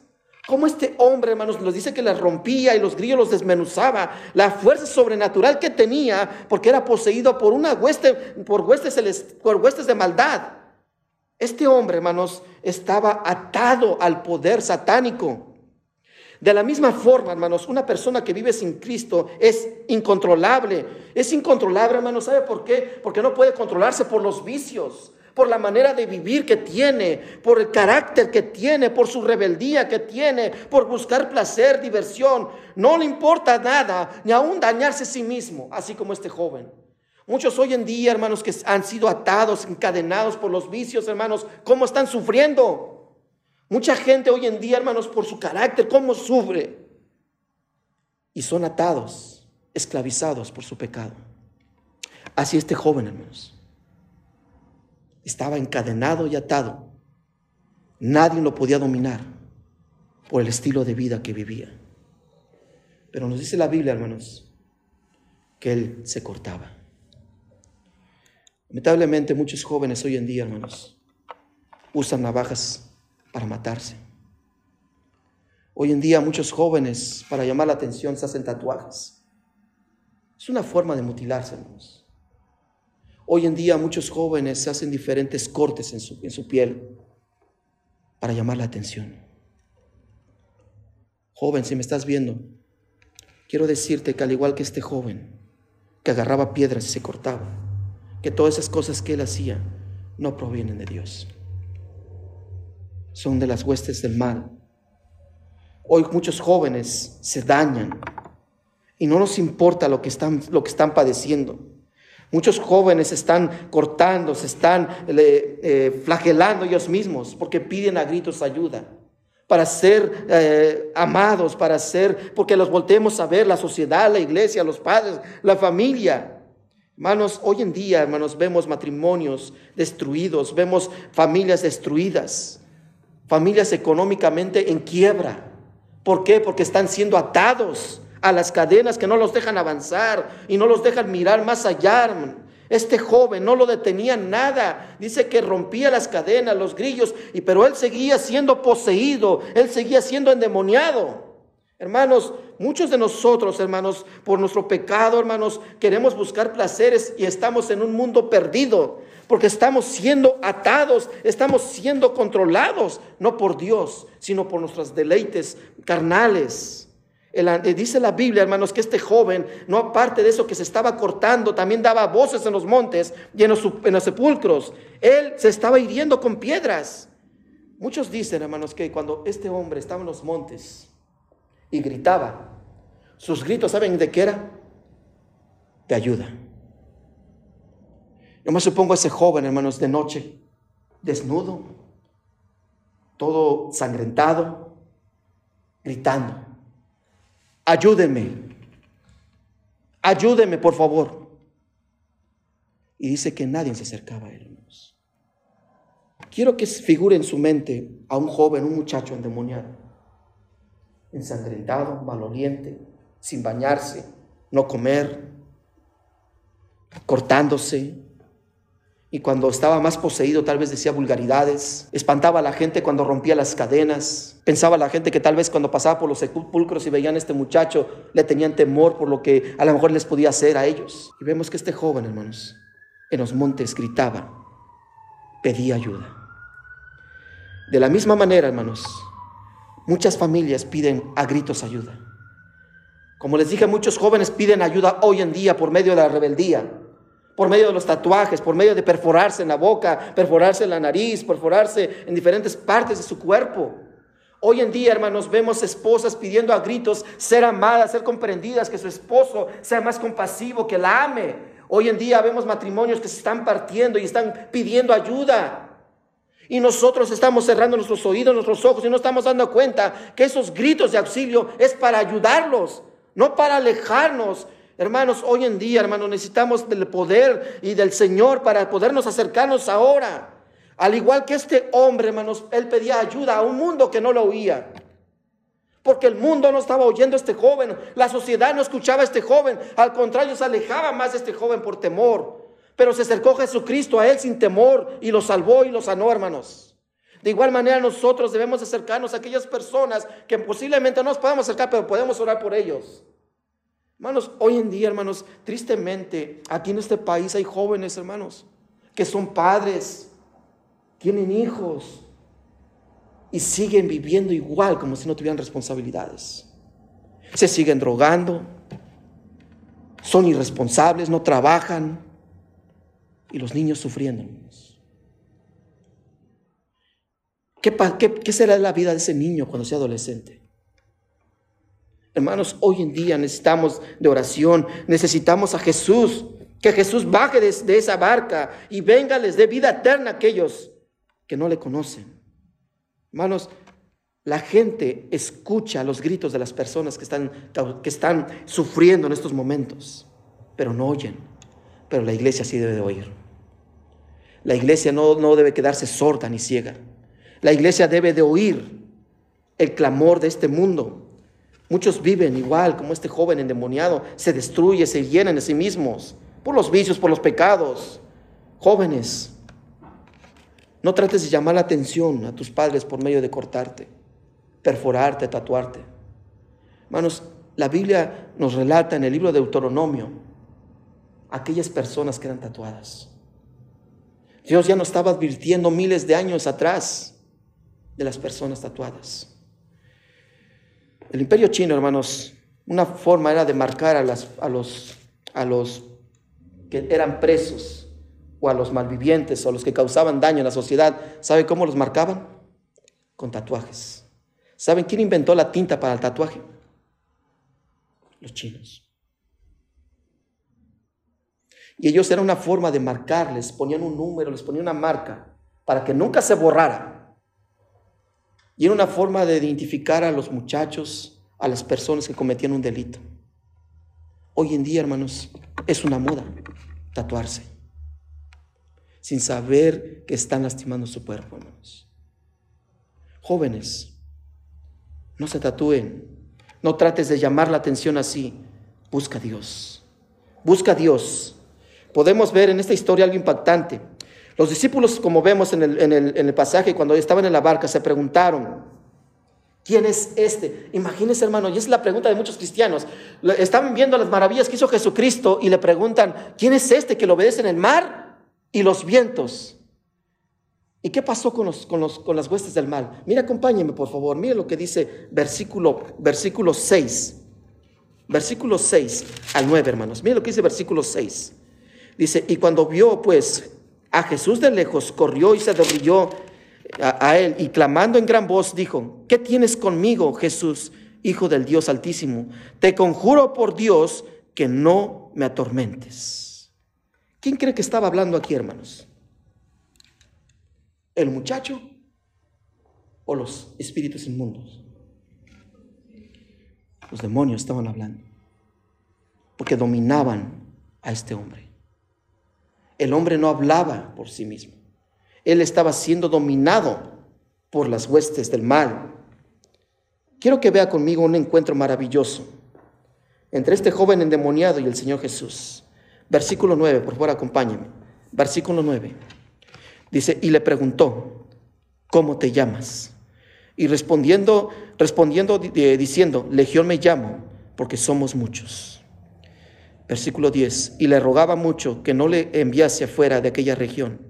Como este hombre, hermanos, nos dice que las rompía y los grillos los desmenuzaba. La fuerza sobrenatural que tenía, porque era poseído por una hueste, por huestes, por huestes de maldad. Este hombre, hermanos, estaba atado al poder satánico. De la misma forma, hermanos, una persona que vive sin Cristo es incontrolable. Es incontrolable, hermanos. ¿Sabe por qué? Porque no puede controlarse por los vicios por la manera de vivir que tiene, por el carácter que tiene, por su rebeldía que tiene, por buscar placer, diversión. No le importa nada, ni aún dañarse a sí mismo, así como este joven. Muchos hoy en día, hermanos, que han sido atados, encadenados por los vicios, hermanos, ¿cómo están sufriendo? Mucha gente hoy en día, hermanos, por su carácter, ¿cómo sufre? Y son atados, esclavizados por su pecado. Así este joven, hermanos estaba encadenado y atado. Nadie lo podía dominar por el estilo de vida que vivía. Pero nos dice la Biblia, hermanos, que él se cortaba. Lamentablemente muchos jóvenes hoy en día, hermanos, usan navajas para matarse. Hoy en día muchos jóvenes, para llamar la atención, se hacen tatuajes. Es una forma de mutilarse, hermanos. Hoy en día muchos jóvenes se hacen diferentes cortes en su, en su piel para llamar la atención. Joven, si me estás viendo, quiero decirte que al igual que este joven que agarraba piedras y se cortaba, que todas esas cosas que él hacía no provienen de Dios. Son de las huestes del mal. Hoy muchos jóvenes se dañan y no nos importa lo que están, lo que están padeciendo. Muchos jóvenes están cortando, se están eh, flagelando ellos mismos porque piden a gritos ayuda para ser eh, amados, para ser, porque los volteemos a ver, la sociedad, la iglesia, los padres, la familia. Hermanos, hoy en día, hermanos, vemos matrimonios destruidos, vemos familias destruidas, familias económicamente en quiebra. ¿Por qué? Porque están siendo atados a las cadenas que no los dejan avanzar y no los dejan mirar más allá. Este joven no lo detenía nada. Dice que rompía las cadenas, los grillos, y pero él seguía siendo poseído, él seguía siendo endemoniado. Hermanos, muchos de nosotros, hermanos, por nuestro pecado, hermanos, queremos buscar placeres y estamos en un mundo perdido, porque estamos siendo atados, estamos siendo controlados, no por Dios, sino por nuestros deleites carnales. Eh, dice la Biblia, hermanos, que este joven, no aparte de eso que se estaba cortando, también daba voces en los montes y en los, en los sepulcros. Él se estaba hiriendo con piedras. Muchos dicen, hermanos, que cuando este hombre estaba en los montes y gritaba, sus gritos, ¿saben de qué era? De ayuda. Yo supongo a ese joven, hermanos, de noche, desnudo, todo sangrentado, gritando ayúdeme, ayúdeme por favor. Y dice que nadie se acercaba a él, hermanos. Quiero que figure en su mente a un joven, un muchacho endemoniado, ensangrentado, maloliente, sin bañarse, no comer, cortándose, y cuando estaba más poseído tal vez decía vulgaridades, espantaba a la gente cuando rompía las cadenas, pensaba la gente que tal vez cuando pasaba por los sepulcros y veían a este muchacho le tenían temor por lo que a lo mejor les podía hacer a ellos. Y vemos que este joven, hermanos, en los montes gritaba, pedía ayuda. De la misma manera, hermanos, muchas familias piden a gritos ayuda. Como les dije, muchos jóvenes piden ayuda hoy en día por medio de la rebeldía por medio de los tatuajes, por medio de perforarse en la boca, perforarse en la nariz, perforarse en diferentes partes de su cuerpo. Hoy en día, hermanos, vemos esposas pidiendo a gritos ser amadas, ser comprendidas, que su esposo sea más compasivo, que la ame. Hoy en día vemos matrimonios que se están partiendo y están pidiendo ayuda. Y nosotros estamos cerrando nuestros oídos, nuestros ojos y no estamos dando cuenta que esos gritos de auxilio es para ayudarlos, no para alejarnos Hermanos, hoy en día, hermanos, necesitamos del poder y del Señor para podernos acercarnos ahora. Al igual que este hombre, hermanos, él pedía ayuda a un mundo que no lo oía. Porque el mundo no estaba oyendo a este joven, la sociedad no escuchaba a este joven, al contrario, se alejaba más de este joven por temor. Pero se acercó Jesucristo a él sin temor y lo salvó y lo sanó, hermanos. De igual manera nosotros debemos acercarnos a aquellas personas que posiblemente no nos podamos acercar, pero podemos orar por ellos. Hermanos, hoy en día, hermanos, tristemente, aquí en este país hay jóvenes, hermanos, que son padres, tienen hijos y siguen viviendo igual como si no tuvieran responsabilidades. Se siguen drogando, son irresponsables, no trabajan y los niños sufriendo. ¿Qué, qué, qué será la vida de ese niño cuando sea adolescente? Hermanos, hoy en día necesitamos de oración, necesitamos a Jesús, que Jesús baje de, esa barca y venga, les dé vida eterna a aquellos que no le conocen. Hermanos, la gente escucha los gritos de las personas que están, que están sufriendo en estos momentos, pero no oyen. Pero la iglesia sí debe de oír. La iglesia no, no debe quedarse sorda ni ciega. La iglesia debe de oír el clamor de este mundo Muchos viven igual como este joven endemoniado, se destruye, se llenan de sí mismos por los vicios, por los pecados. Jóvenes, no trates de llamar la atención a tus padres por medio de cortarte, perforarte, tatuarte. Hermanos, la Biblia nos relata en el libro de Deuteronomio aquellas personas que eran tatuadas. Dios ya nos estaba advirtiendo miles de años atrás de las personas tatuadas. El imperio chino, hermanos, una forma era de marcar a, los que eran presos o a los malvivientes o a los que causaban daño en la sociedad. ¿Sabe cómo los marcaban? Con tatuajes. ¿Saben quién inventó la tinta para el tatuaje? Los chinos. Y ellos era una forma de marcarles, ponían un número, les ponían una marca para que nunca se borrara. Y era una forma de identificar a los muchachos, a las personas que cometían un delito. Hoy en día, hermanos, es una moda tatuarse, sin saber que están lastimando su cuerpo, hermanos. Jóvenes, no se tatúen, no trates de llamar la atención así. Busca a Dios, busca a Dios. Podemos ver en esta historia algo impactante. Los discípulos, como vemos en el, pasaje, cuando estaban en la barca, se preguntaron, ¿quién es este? Imagínense, hermano, y es la pregunta de muchos cristianos. Estaban viendo las maravillas que hizo Jesucristo y le preguntan, ¿quién es este que lo obedece en el mar y los vientos? ¿Y qué pasó con, los, con, los, con las huestes del mal? Mira, acompáñeme, por favor. Mire lo que dice versículo, versículo 6. Versículo 6 al 9, hermanos. Mire lo que dice versículo 6. Dice, y cuando vio pues a Jesús de lejos, corrió y se derrilló a, él y clamando en gran voz dijo, ¿qué tienes conmigo, Jesús, Hijo del Dios Altísimo? Te conjuro por Dios que no me atormentes. ¿Quién cree que estaba hablando aquí, hermanos? ¿El muchacho o los espíritus inmundos? Los demonios estaban hablando, porque dominaban a este hombre. El hombre no hablaba por sí mismo. Él estaba siendo dominado por las huestes del mal. Quiero que vea conmigo un encuentro maravilloso entre este joven endemoniado y el Señor Jesús. Versículo 9, por favor, acompáñame. Versículo 9. Dice, y le preguntó, ¿cómo te llamas? Y respondiendo, respondiendo diciendo, Legión me llamo, porque somos muchos. Versículo 10. Y le rogaba mucho que no le enviase afuera de aquella región.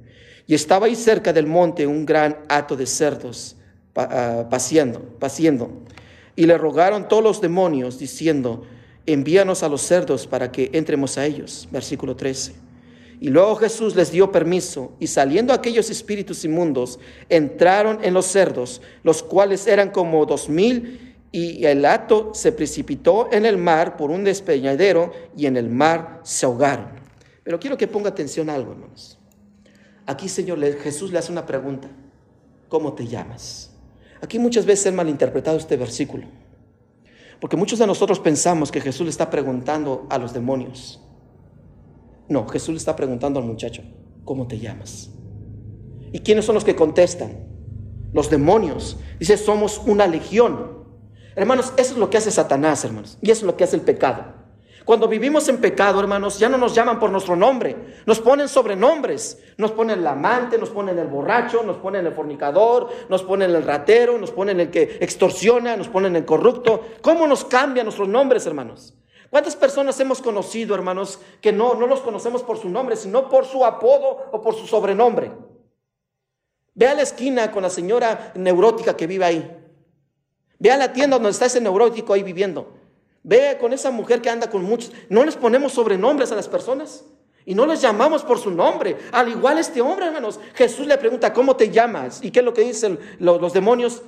Y estaba ahí cerca del monte un gran hato de cerdos ah, paseando, paciendo. Y le rogaron todos los demonios diciendo, envíanos a los cerdos para que entremos a ellos. Versículo 13. Y luego Jesús les dio permiso y saliendo aquellos espíritus inmundos, entraron en los cerdos, los cuales eran como dos mil y el hato se precipitó en el mar por un despeñadero y en el mar se ahogaron. Pero quiero que ponga atención a algo, hermanos. Aquí, Señor, Jesús le hace una pregunta. ¿Cómo te llamas? Aquí muchas veces se ha malinterpretado este versículo. Porque muchos de nosotros pensamos que Jesús le está preguntando a los demonios. No, Jesús le está preguntando al muchacho, ¿cómo te llamas? ¿Y quiénes son los que contestan? Los demonios. Dice, somos una legión. Hermanos, eso es lo que hace Satanás, hermanos. Y eso es lo que hace el pecado. Cuando vivimos en pecado, hermanos, ya no nos llaman por nuestro nombre, nos ponen sobrenombres. Nos ponen el amante, nos ponen el borracho, nos ponen el fornicador, nos ponen el ratero, nos ponen el que extorsiona, nos ponen el corrupto. ¿Cómo nos cambian nuestros nombres, hermanos? ¿Cuántas personas hemos conocido, hermanos, que no, no los conocemos por su nombre, sino por su apodo o por su sobrenombre? Ve a la esquina con la señora neurótica que vive ahí. Ve a la tienda donde está ese neurótico ahí viviendo. Ve con esa mujer que anda con muchos. No les ponemos sobrenombres a las personas y no les llamamos por su nombre. Al igual este hombre, hermanos. Jesús le pregunta, ¿cómo te llamas? ¿Y qué es lo que dicen los, los demonios?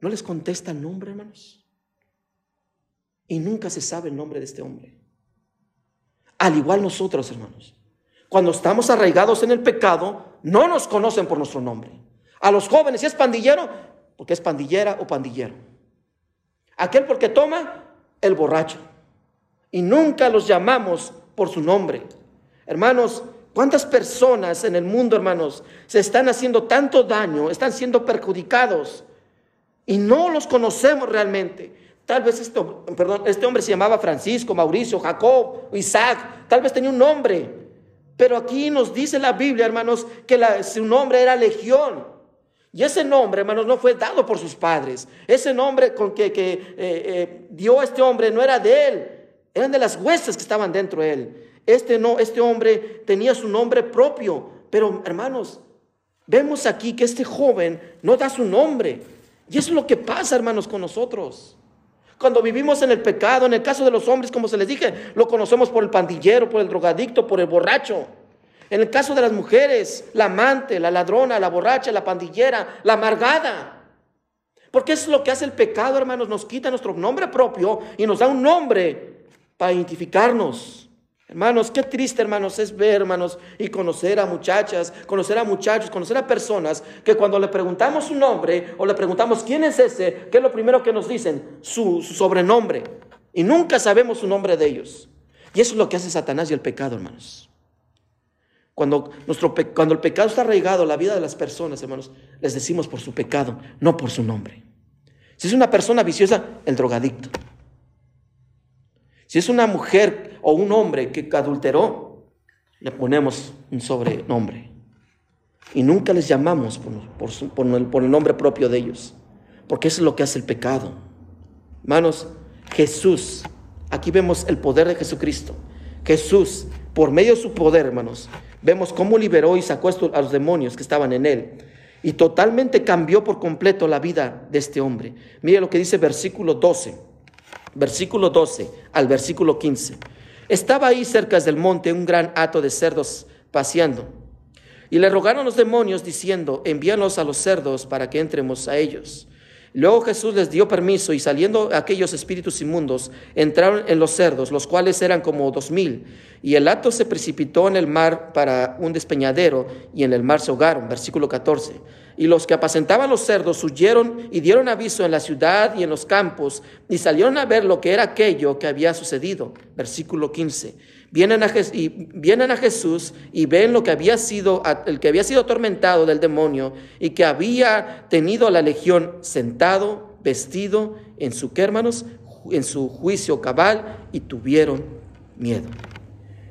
No les contesta el nombre, hermanos. Y nunca se sabe el nombre de este hombre. Al igual nosotros, hermanos. Cuando estamos arraigados en el pecado, no nos conocen por nuestro nombre. A los jóvenes, si es pandillero, porque es pandillera o pandillero. Aquel porque toma, el borracho. Y nunca los llamamos por su nombre. Hermanos, ¿cuántas personas en el mundo, hermanos, se están haciendo tanto daño, están siendo perjudicados y no los conocemos realmente? Tal vez este, este hombre se llamaba Francisco, Mauricio, Jacob, Isaac, tal vez tenía un nombre. Pero aquí nos dice la Biblia, hermanos, que su nombre era Legión. Y ese nombre, hermanos, no fue dado por sus padres. Ese nombre con que, que eh, eh, dio este hombre no era de él, eran de las huestes que estaban dentro de él. Este, no, este hombre tenía su nombre propio. Pero, hermanos, vemos aquí que este joven no da su nombre. Y eso es lo que pasa, hermanos, con nosotros. Cuando vivimos en el pecado, en el caso de los hombres, como se les dije, lo conocemos por el pandillero, por el drogadicto, por el borracho. En el caso de las mujeres, la amante, la ladrona, la borracha, la pandillera, la amargada. Porque es lo que hace el pecado, hermanos. Nos quita nuestro nombre propio y nos da un nombre para identificarnos. Hermanos, qué triste, hermanos, es ver, hermanos, y conocer a muchachas, conocer a muchachos, conocer a personas que cuando le preguntamos su nombre o le preguntamos quién es ese, ¿qué es lo primero que nos dicen? Su, su sobrenombre. Y nunca sabemos su nombre de ellos. Y eso es lo que hace Satanás y el pecado, hermanos. Cuando, nuestro, cuando el pecado está arraigado en la vida de las personas, hermanos, les decimos por su pecado, no por su nombre. Si es una persona viciosa, el drogadicto. Si es una mujer o un hombre que adulteró, le ponemos un sobrenombre. Y nunca les llamamos por, el, por el nombre propio de ellos, porque eso es lo que hace el pecado. Hermanos, Jesús, aquí vemos el poder de Jesucristo. Jesús, por medio de su poder, hermanos, vemos cómo liberó y sacó a los demonios que estaban en él. Y totalmente cambió por completo la vida de este hombre. Mire lo que dice versículo 12. Versículo 12 al versículo 15. Estaba ahí cerca del monte un gran hato de cerdos paseando. Y le rogaron los demonios diciendo, envíanos a los cerdos para que entremos a ellos. Luego Jesús les dio permiso y saliendo aquellos espíritus inmundos, entraron en los cerdos, los cuales eran como dos mil. Y el hato se precipitó en el mar para un despeñadero y en el mar se ahogaron. Versículo 14. Y los que apacentaban los cerdos huyeron y dieron aviso en la ciudad y en los campos y salieron a ver lo que era aquello que había sucedido. Versículo 15. Vienen a, y vienen a Jesús y ven lo que había sido, el que había sido atormentado del demonio y que había tenido a la legión sentado, vestido en su, ¿qué, hermanos? En su juicio cabal y tuvieron miedo.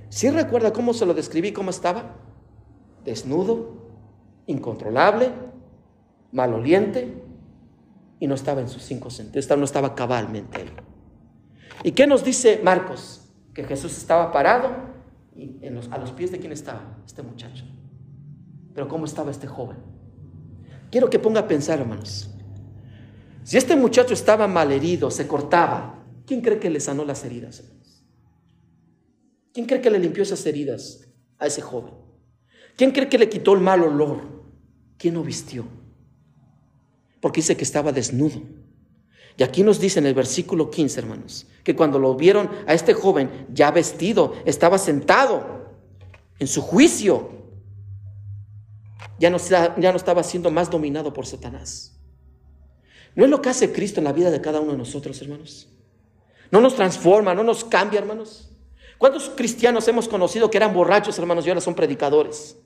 ¿Sí recuerda cómo se lo describí, cómo estaba? Desnudo, incontrolable, maloliente y no estaba en sus cinco sentidos, no estaba cabalmente él. ¿Y qué nos dice Marcos? Que Jesús estaba parado y a los pies de quién estaba este muchacho. Pero ¿cómo estaba este joven? Quiero que ponga a pensar, hermanos. Si este muchacho estaba malherido, se cortaba, ¿quién cree que le sanó las heridas? ¿Quién cree que le limpió esas heridas a ese joven? ¿Quién cree que le quitó el mal olor? ¿Quién lo vistió? Porque dice que estaba desnudo. Y aquí nos dice en el versículo 15, hermanos, que cuando lo vieron a este joven ya vestido, estaba sentado en su juicio, ya no, ya no estaba siendo más dominado por Satanás. ¿No es lo que hace Cristo en la vida de cada uno de nosotros, hermanos? ¿No nos transforma, no nos cambia, hermanos? ¿Cuántos cristianos hemos conocido que eran borrachos, hermanos, y ahora son predicadores?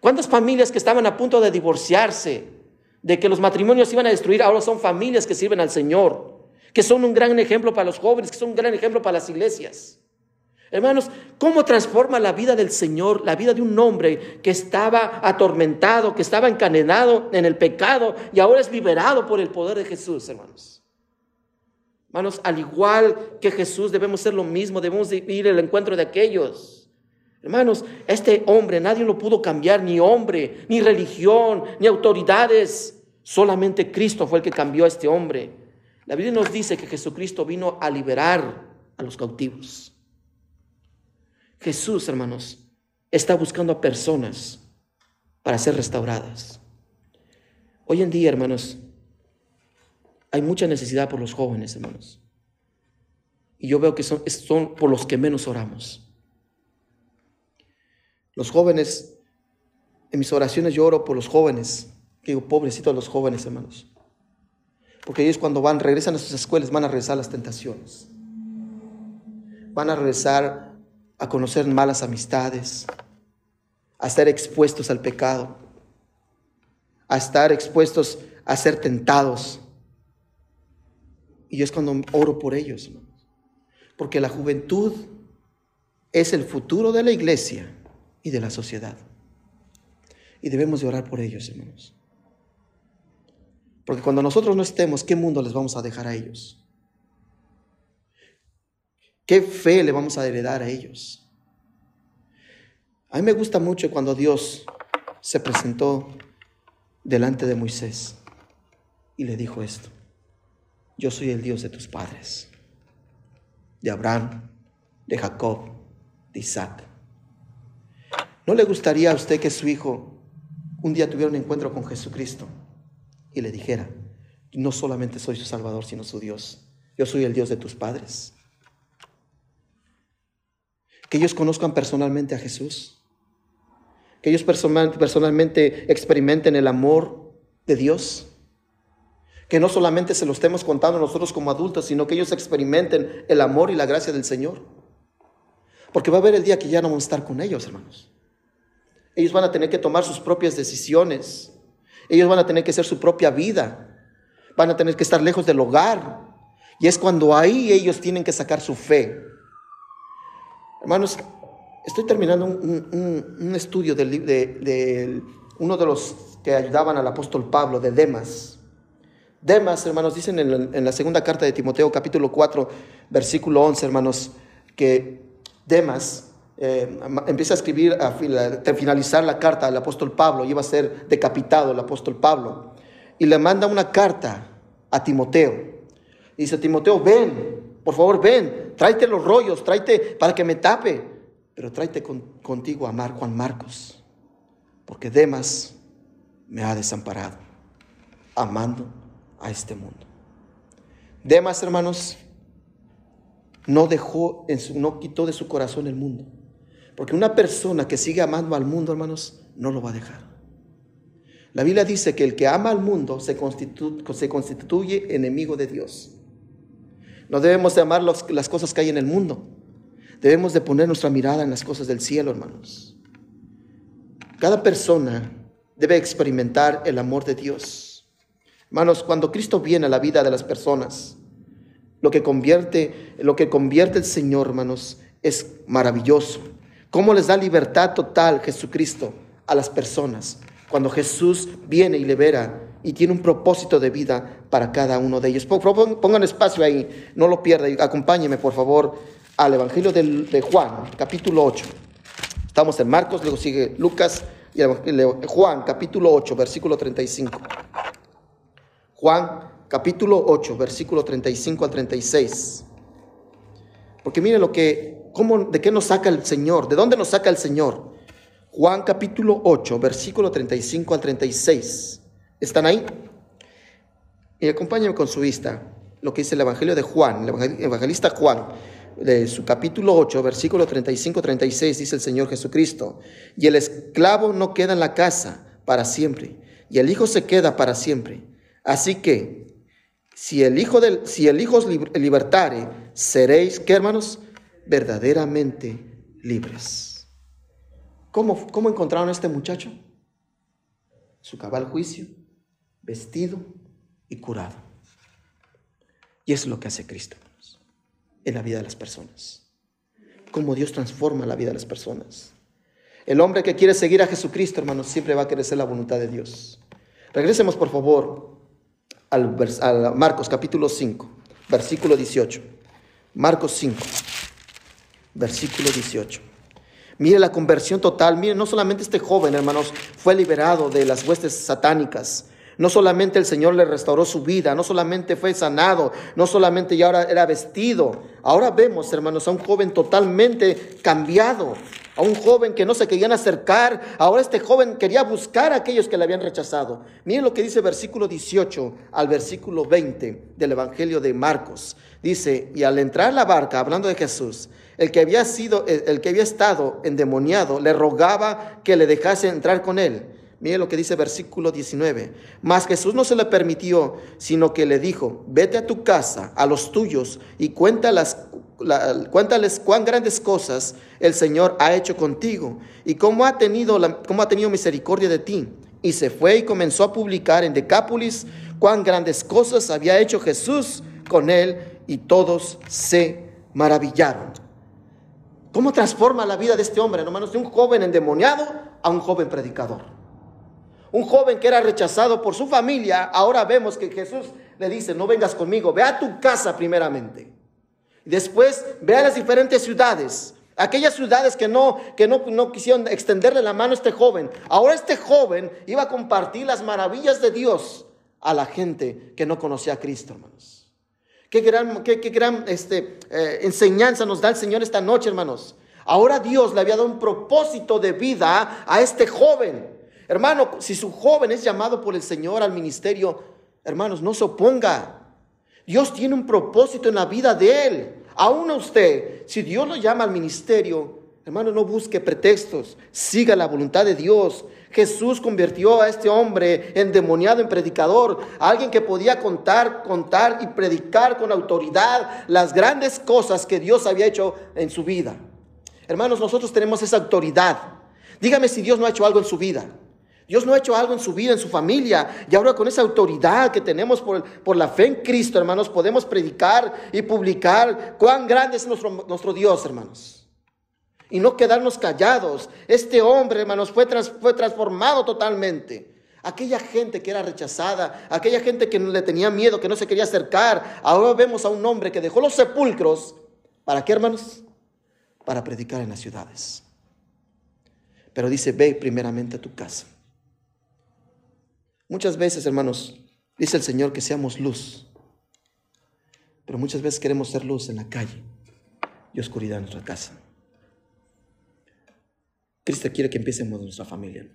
¿Cuántas familias que estaban a punto de divorciarse, de que los matrimonios iban a destruir, ahora son familias que sirven al Señor, que son un gran ejemplo para los jóvenes, que son un gran ejemplo para las iglesias? Hermanos, ¿cómo transforma la vida del Señor, la vida de un hombre que estaba atormentado, que estaba encadenado en el pecado y ahora es liberado por el poder de Jesús, hermanos? Hermanos, al igual que Jesús debemos ser lo mismo, debemos ir al encuentro de aquellos. Hermanos, este hombre nadie lo pudo cambiar, ni hombre, ni religión, ni autoridades. Solamente Cristo fue el que cambió a este hombre. La Biblia nos dice que Jesucristo vino a liberar a los cautivos. Jesús, hermanos, está buscando a personas para ser restauradas. Hoy en día, hermanos, hay mucha necesidad por los jóvenes, hermanos. Y yo veo que son, son por los que menos oramos. Los jóvenes, en mis oraciones yo oro por los jóvenes. Digo, pobrecitos los jóvenes, hermanos. Porque ellos cuando van, regresan a sus escuelas, van a regresar a las tentaciones. Van a regresar a conocer malas amistades, a estar expuestos al pecado, a estar expuestos a ser tentados. Y es cuando oro por ellos, porque la juventud es el futuro de la iglesia y de la sociedad. Y debemos de orar por ellos, hermanos. Porque cuando nosotros no estemos, ¿qué mundo les vamos a dejar a ellos? ¿Qué fe le vamos a heredar a ellos? A mí me gusta mucho cuando Dios se presentó delante de Moisés y le dijo esto. Yo soy el Dios de tus padres, de Abraham, de Jacob, de Isaac. ¿No le gustaría a usted que su hijo un día tuviera un encuentro con Jesucristo y le dijera, no solamente soy su Salvador, sino su Dios? Yo soy el Dios de tus padres que ellos conozcan personalmente a Jesús, que ellos personalmente experimenten el amor de Dios, que no solamente se lo estemos contando nosotros como adultos, sino que ellos experimenten el amor y la gracia del Señor. Porque va a haber el día que ya no vamos a estar con ellos, hermanos. Ellos van a tener que tomar sus propias decisiones. Ellos van a tener que hacer su propia vida. Van a tener que estar lejos del hogar. Y es cuando ahí ellos tienen que sacar su fe. Hermanos, estoy terminando un, estudio de, uno de los que ayudaban al apóstol Pablo, de Demas. Demas, hermanos, dicen en, la segunda carta de Timoteo, capítulo 4, versículo 11, hermanos, que Demas eh, empieza a escribir, a, finalizar la carta al apóstol Pablo, iba a ser decapitado el apóstol Pablo, y le manda una carta a Timoteo. dice, Timoteo, ven, por favor, ven, tráete los rollos, tráete para que me tape, pero tráete contigo a Mar, Juan Marcos, porque Demas me ha desamparado, amando a este mundo. Demas, hermanos, no dejó, no quitó de su corazón el mundo, porque una persona que sigue amando al mundo, hermanos, no lo va a dejar. La Biblia dice que el que ama al mundo se, se constituye enemigo de Dios. No debemos de amar las cosas que hay en el mundo. Debemos de poner nuestra mirada en las cosas del cielo, hermanos. Cada persona debe experimentar el amor de Dios. Hermanos, cuando Cristo viene a la vida de las personas, lo que convierte, lo que convierte el Señor, hermanos, es maravilloso. Cómo les da libertad total Jesucristo a las personas cuando Jesús viene y libera y tiene un propósito de vida para cada uno de ellos. Pongan espacio ahí, no lo pierdan. Acompáñenme, por favor, al Evangelio de Juan, capítulo 8. Estamos en Marcos, luego sigue Lucas y Juan, capítulo 8, versículo 35. Juan, capítulo 8, versículo 35 al 36. Porque miren lo que, cómo, de qué nos saca el Señor, de dónde nos saca el Señor. Juan capítulo 8, versículo 35 al 36. ¿Están ahí? Y acompáñenme con su vista lo que dice el Evangelio de Juan, el evangelista Juan, de su capítulo 8, versículo 35-36, dice el Señor Jesucristo, y el esclavo no queda en la casa para siempre, y el Hijo se queda para siempre. Así que Si el Hijo, del, si el hijo os libertare, seréis, ¿qué hermanos? Verdaderamente libres. ¿Cómo, ¿Cómo encontraron a este muchacho? Su cabal juicio, vestido y curado. Y es lo que hace Cristo en la vida de las personas. Cómo Dios transforma la vida de las personas. El hombre que quiere seguir a Jesucristo, hermanos, siempre va a querer ser la voluntad de Dios. Regresemos, por favor, al, al Marcos capítulo 5, versículo 18. Marcos 5, versículo 18. Mire la conversión total. Mire, no solamente este joven, hermanos, fue liberado de las huestes satánicas, no solamente el Señor le restauró su vida, no solamente fue sanado, no solamente ya ahora era vestido. Ahora vemos, hermanos, a un joven totalmente cambiado, a un joven que no se querían acercar. Ahora este joven quería buscar a aquellos que le habían rechazado. Miren lo que dice versículo 18 al versículo 20 del Evangelio de Marcos. Dice, y al entrar la barca, hablando de Jesús, el que había sido, el que había estado endemoniado, le rogaba que le dejase entrar con él. Mire lo que dice versículo 19. Mas Jesús no se le permitió, sino que le dijo, vete a tu casa, a los tuyos, y cuéntales, cuéntales cuán grandes cosas el Señor ha hecho contigo, y cómo ha, tenido cómo ha tenido misericordia de ti. Y se fue y comenzó a publicar en Decápolis cuán grandes cosas había hecho Jesús con él, y todos se maravillaron. ¿Cómo transforma la vida de este hombre, hermanos? De un joven endemoniado a un joven predicador. Un joven que era rechazado por su familia, ahora vemos que Jesús le dice, no vengas conmigo, ve a tu casa primeramente. Después ve a las diferentes ciudades, aquellas ciudades que no, que no, no quisieron extenderle la mano a este joven. Ahora este joven iba a compartir las maravillas de Dios a la gente que no conocía a Cristo, hermanos. Qué gran, qué, gran este, eh, enseñanza nos da el Señor esta noche, hermanos. Ahora Dios le había dado un propósito de vida a este joven. Hermano, si su joven es llamado por el Señor al ministerio, hermanos, no se oponga. Dios tiene un propósito en la vida de él. Aún a usted, si Dios lo llama al ministerio, hermano, no busque pretextos. Siga la voluntad de Dios. Jesús convirtió a este hombre endemoniado en predicador, alguien que podía contar, contar y predicar con autoridad las grandes cosas que Dios había hecho en su vida. Hermanos, nosotros tenemos esa autoridad. Dígame si Dios no ha hecho algo en su vida. Dios no ha hecho algo en su vida, en su familia. Y ahora con esa autoridad que tenemos por, por la fe en Cristo, hermanos, podemos predicar y publicar cuán grande es nuestro, nuestro Dios, hermanos. Y no quedarnos callados. Este hombre, hermanos, fue, fue transformado totalmente. Aquella gente que era rechazada, aquella gente que le tenía miedo, que no se quería acercar. Ahora vemos a un hombre que dejó los sepulcros. ¿Para qué, hermanos? Para predicar en las ciudades. Pero dice, ve primeramente a tu casa. Muchas veces, hermanos, dice el Señor que seamos luz, pero muchas veces queremos ser luz en la calle y oscuridad en nuestra casa. Cristo quiere que empecemos nuestra familia.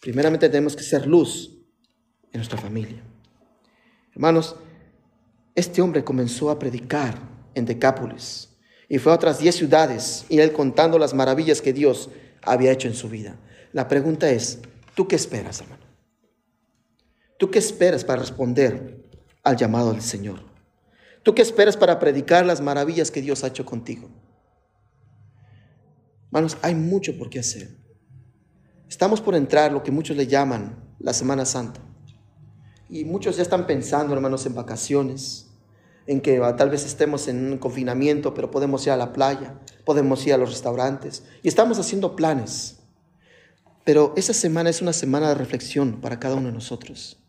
Primeramente tenemos que ser luz en nuestra familia. Hermanos, este hombre comenzó a predicar en Decápolis y fue a otras diez ciudades y él contando las maravillas que Dios había hecho en su vida. La pregunta es, ¿Tú qué esperas, hermano? ¿Tú qué esperas para responder al llamado del Señor? ¿Tú qué esperas para predicar las maravillas que Dios ha hecho contigo? Hermanos, hay mucho por qué hacer. Estamos por entrar lo que muchos le llaman la Semana Santa. Y muchos ya están pensando, hermanos, en vacaciones, en que tal vez estemos en un confinamiento, pero podemos ir a la playa, podemos ir a los restaurantes. Y estamos haciendo planes. Pero esa semana es una semana de reflexión para cada uno de nosotros.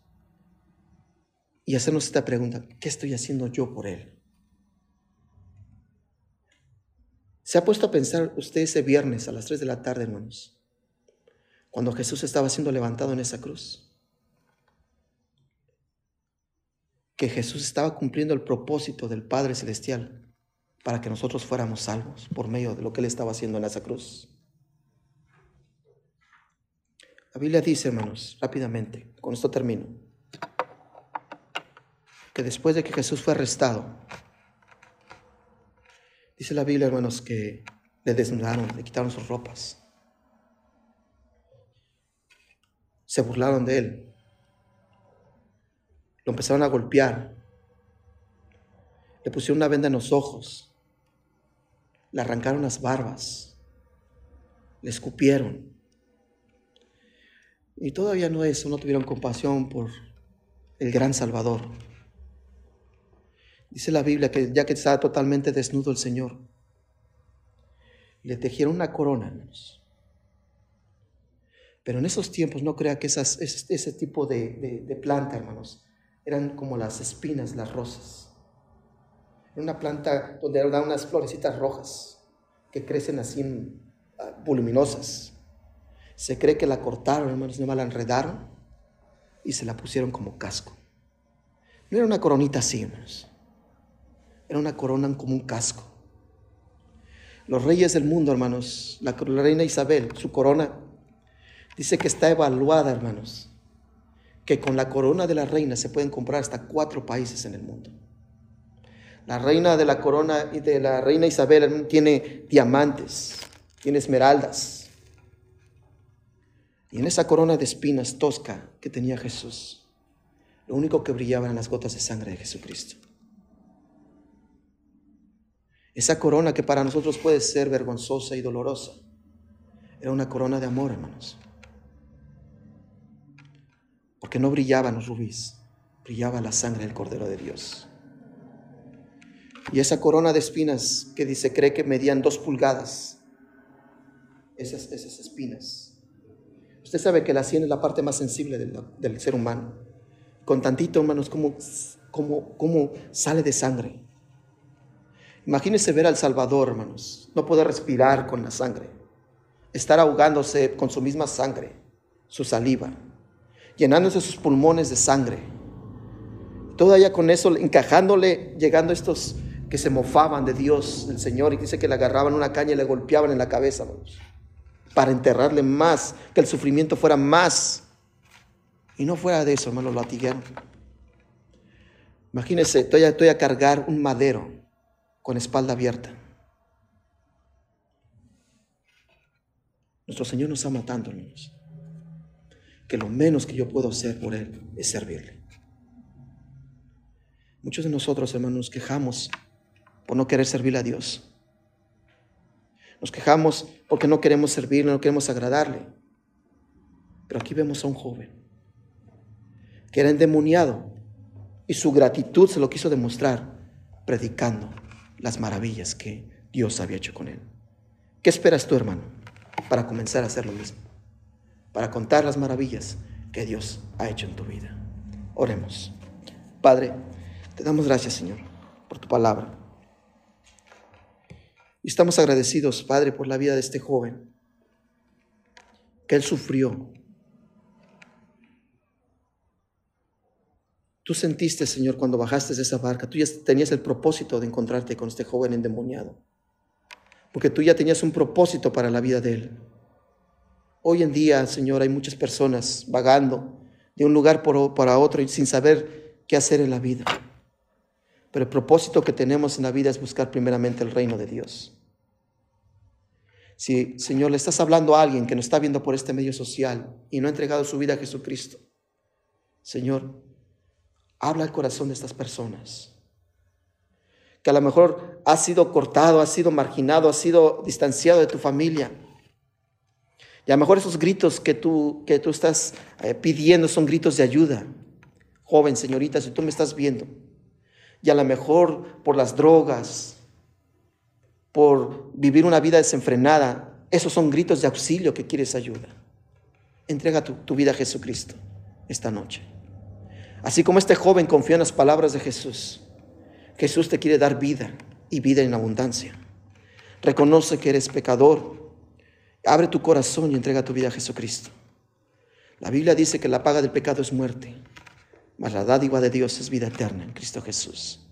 Y hacernos esta pregunta, ¿qué estoy haciendo yo por Él? ¿Se ha puesto a pensar usted ese viernes a las 3 de la tarde, hermanos? Cuando Jesús estaba siendo levantado en esa cruz. Que Jesús estaba cumpliendo el propósito del Padre Celestial para que nosotros fuéramos salvos por medio de lo que Él estaba haciendo en esa cruz. La Biblia dice, hermanos, rápidamente, con esto termino, que después de que Jesús fue arrestado, dice la Biblia, hermanos, que le desnudaron, le quitaron sus ropas, se burlaron de él. Lo empezaron a golpear. Le pusieron una venda en los ojos. Le arrancaron las barbas. Le escupieron. Y todavía no eso, no tuvieron compasión por el gran Salvador. Dice la Biblia que ya que estaba totalmente desnudo el Señor, le tejieron una corona, hermanos. Pero en esos tiempos no crea que esas, ese, tipo de, planta, hermanos, eran como las espinas, las rosas. Era una planta donde da unas florecitas rojas que crecen así ah, voluminosas. Se cree que la cortaron, hermanos, no la enredaron y se la pusieron como casco. No era una coronita así, hermanos. Era una corona como un casco. Los reyes del mundo, hermanos, la, reina Isabel, su corona, dice que está evaluada, hermanos, que con la corona de la reina se pueden comprar hasta cuatro países en el mundo. La reina de la corona y de la reina Isabel tiene diamantes, tiene esmeraldas, y en esa corona de espinas tosca que tenía Jesús, lo único que brillaba eran las gotas de sangre de Jesucristo. Esa corona que para nosotros puede ser vergonzosa y dolorosa, era una corona de amor, hermanos. Porque no brillaban los rubíes, brillaba la sangre del Cordero de Dios. Y esa corona de espinas que dice, cree que medían dos pulgadas, esas, esas espinas Usted sabe que la sien es la parte más sensible del, ser humano. Con tantito, hermanos, como, como sale de sangre. Imagínese ver al Salvador, hermanos, no poder respirar con la sangre, estar ahogándose con su misma sangre, su saliva, llenándose sus pulmones de sangre. Todavía con eso, encajándole, llegando estos que se mofaban de Dios, del Señor, y dice que le agarraban una caña y le golpeaban en la cabeza, hermanos para enterrarle más, que el sufrimiento fuera más. Y no fuera de eso, hermano, lo latiguearon. Imagínense, estoy a cargar un madero con espalda abierta. Nuestro Señor nos está matando, hermanos. Que lo menos que yo puedo hacer por Él es servirle. Muchos de nosotros, hermanos, nos quejamos por no querer servirle a Dios. Nos quejamos porque no queremos servirle, no queremos agradarle. Pero aquí vemos a un joven que era endemoniado y su gratitud se lo quiso demostrar predicando las maravillas que Dios había hecho con él. ¿Qué esperas tú, hermano, para comenzar a hacer lo mismo? Para contar las maravillas que Dios ha hecho en tu vida. Oremos. Padre, te damos gracias, Señor, por tu palabra. Y estamos agradecidos, Padre, por la vida de este joven, que él sufrió. Tú sentiste, Señor, cuando bajaste de esa barca, tú ya tenías el propósito de encontrarte con este joven endemoniado, porque tú ya tenías un propósito para la vida de él. Hoy en día, Señor, hay muchas personas vagando de un lugar para otro y sin saber qué hacer en la vida. Pero el propósito que tenemos en la vida es buscar primeramente el reino de Dios. Si, Señor, le estás hablando a alguien que nos está viendo por este medio social y no ha entregado su vida a Jesucristo, Señor, habla al corazón de estas personas. Que a lo mejor ha sido cortado, ha sido marginado, ha sido distanciado de tu familia. Y a lo mejor esos gritos que tú, que tú estás eh, pidiendo son gritos de ayuda. Joven, señorita, si tú me estás viendo, y a lo mejor por las drogas, por vivir una vida desenfrenada, esos son gritos de auxilio que quieres ayuda. Entrega tu, vida a Jesucristo esta noche. Así como este joven confió en las palabras de Jesús, Jesús te quiere dar vida y vida en abundancia. Reconoce que eres pecador. Abre tu corazón y entrega tu vida a Jesucristo. La Biblia dice que la paga del pecado es muerte, mas la dádiva de Dios es vida eterna en Cristo Jesús.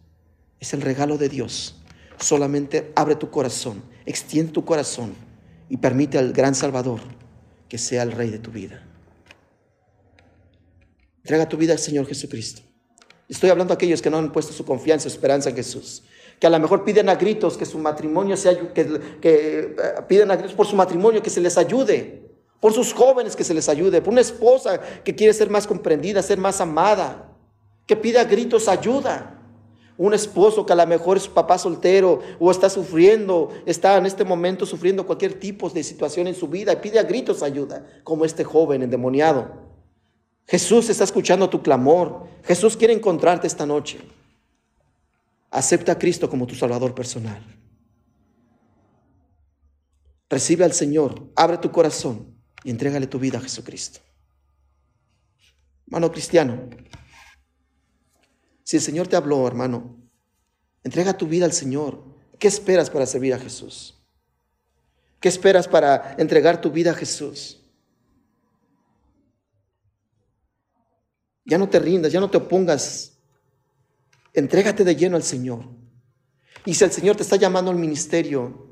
Es el regalo de Dios. Solamente abre tu corazón, extiende tu corazón y permite al gran Salvador que sea el Rey de tu vida. Entrega tu vida al Señor Jesucristo. Estoy hablando a aquellos que no han puesto su confianza, esperanza en Jesús. Que a lo mejor piden a gritos que su matrimonio sea, que, que eh, piden a gritos por su matrimonio que se les ayude por sus jóvenes que se les ayude, por una esposa que quiere ser más comprendida, ser más amada, que pide a gritos ayuda. Un esposo que a lo mejor es papá soltero o está sufriendo, está en este momento sufriendo cualquier tipo de situación en su vida y pide a gritos ayuda, como este joven endemoniado. Jesús está escuchando tu clamor. Jesús quiere encontrarte esta noche. Acepta a Cristo como tu Salvador personal. Recibe al Señor, abre tu corazón y entrégale tu vida a Jesucristo. Hermano cristiano, si el Señor te habló, hermano, entrega tu vida al Señor. ¿Qué esperas para servir a Jesús? ¿Qué esperas para entregar tu vida a Jesús? Ya no te rindas, ya no te opongas. Entrégate de lleno al Señor. Y si el Señor te está llamando al ministerio,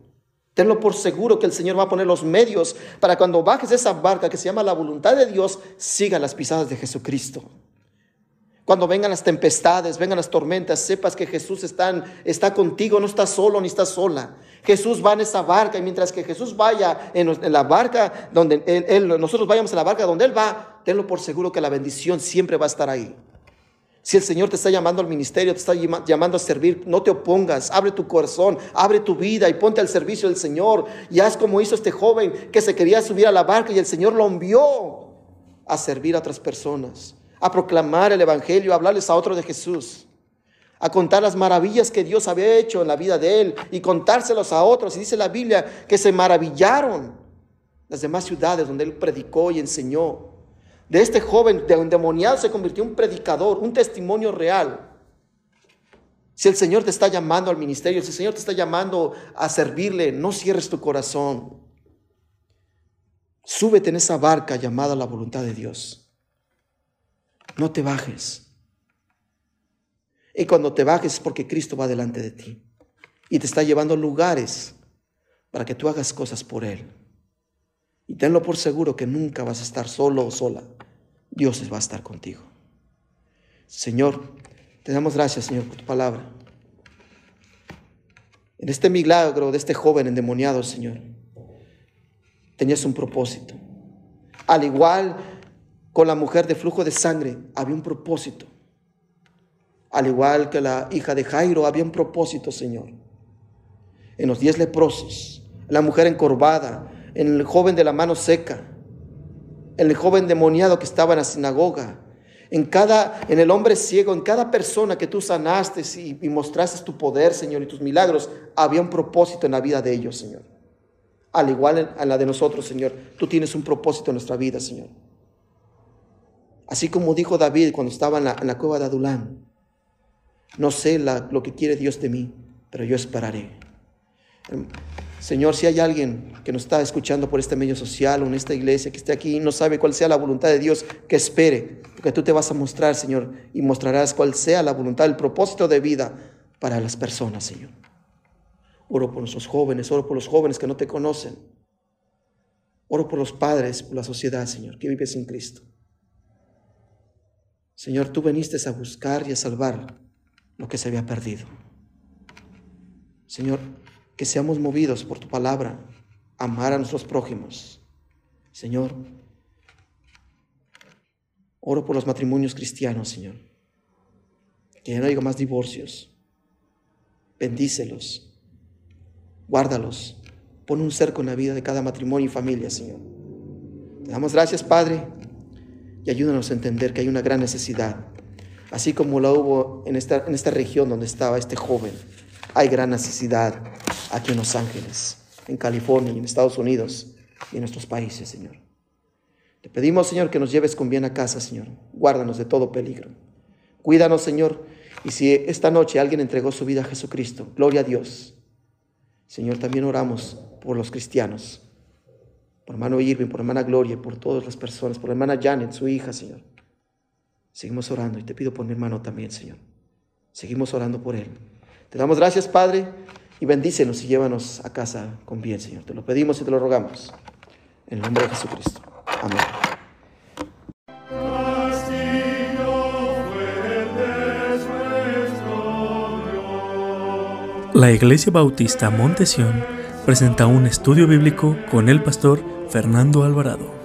tenlo por seguro que el Señor va a poner los medios para cuando bajes de esa barca que se llama la voluntad de Dios, siga las pisadas de Jesucristo. Cuando vengan las tempestades, vengan las tormentas, sepas que Jesús está, está contigo, no estás solo ni estás sola. Jesús va en esa barca y mientras que Jesús vaya en, la barca donde él, nosotros vayamos en la barca donde Él va, tenlo por seguro que la bendición siempre va a estar ahí. Si el Señor te está llamando al ministerio, te está llamando a servir, no te opongas, abre tu corazón, abre tu vida y ponte al servicio del Señor. Y haz como hizo este joven que se quería subir a la barca y el Señor lo envió a servir a otras personas a proclamar el Evangelio, a hablarles a otros de Jesús, a contar las maravillas que Dios había hecho en la vida de él y contárselos a otros. Y dice la Biblia que se maravillaron las demás ciudades donde él predicó y enseñó. De este joven de endemoniado se convirtió en un predicador, un testimonio real. Si el Señor te está llamando al ministerio, si el Señor te está llamando a servirle, no cierres tu corazón. Súbete en esa barca llamada la voluntad de Dios. No te bajes. Y cuando te bajes es porque Cristo va delante de ti y te está llevando a lugares para que tú hagas cosas por Él. Y tenlo por seguro que nunca vas a estar solo o sola. Dios va a estar contigo. Señor, te damos gracias, Señor, por tu palabra. En este milagro de este joven endemoniado, Señor, tenías un propósito. Al igual con la mujer de flujo de sangre había un propósito. Al igual que la hija de Jairo había un propósito, Señor. En los diez leprosos, la mujer encorvada, en el joven de la mano seca, el joven demoniado que estaba en la sinagoga, en cada, en el hombre ciego, en cada persona que tú sanaste y, mostraste tu poder, Señor, y tus milagros, había un propósito en la vida de ellos, Señor. Al igual en la de nosotros, Señor, tú tienes un propósito en nuestra vida, Señor. Así como dijo David cuando estaba en la, cueva de Adulán. No sé lo que quiere Dios de mí, pero yo esperaré. Señor, si hay alguien que nos está escuchando por este medio social o en esta iglesia que esté aquí y no sabe cuál sea la voluntad de Dios, que espere, porque tú te vas a mostrar, Señor, y mostrarás cuál sea la voluntad, el propósito de vida para las personas, Señor. Oro por nuestros jóvenes, oro por los jóvenes que no te conocen. Oro por los padres, por la sociedad, Señor, que vive sin Cristo. Señor, tú viniste a buscar y a salvar lo que se había perdido. Señor, que seamos movidos por tu palabra, amar a nuestros prójimos. Señor, oro por los matrimonios cristianos, Señor. Que ya no haya más divorcios. Bendícelos. Guárdalos. Pon un cerco en la vida de cada matrimonio y familia, Señor. Te damos gracias, Padre y ayúdanos a entender que hay una gran necesidad. Así como la hubo en esta, en esta región donde estaba este joven, hay gran necesidad aquí en Los Ángeles, en California en Estados Unidos y en nuestros países, Señor. Te pedimos, Señor, que nos lleves con bien a casa, Señor. Guárdanos de todo peligro. Cuídanos, Señor. Y si esta noche alguien entregó su vida a Jesucristo, gloria a Dios. Señor, también oramos por los cristianos por hermano Irving, por hermana Gloria, por todas las personas, por hermana Janet, su hija, Señor. Seguimos orando y te pido por mi hermano también, Señor. Seguimos orando por él. Te damos gracias, Padre, y bendícenos y llévanos a casa con bien, Señor. Te lo pedimos y te lo rogamos. En el nombre de Jesucristo. Amén. La Iglesia Bautista Montesión presenta un estudio bíblico con el pastor Fernando Alvarado.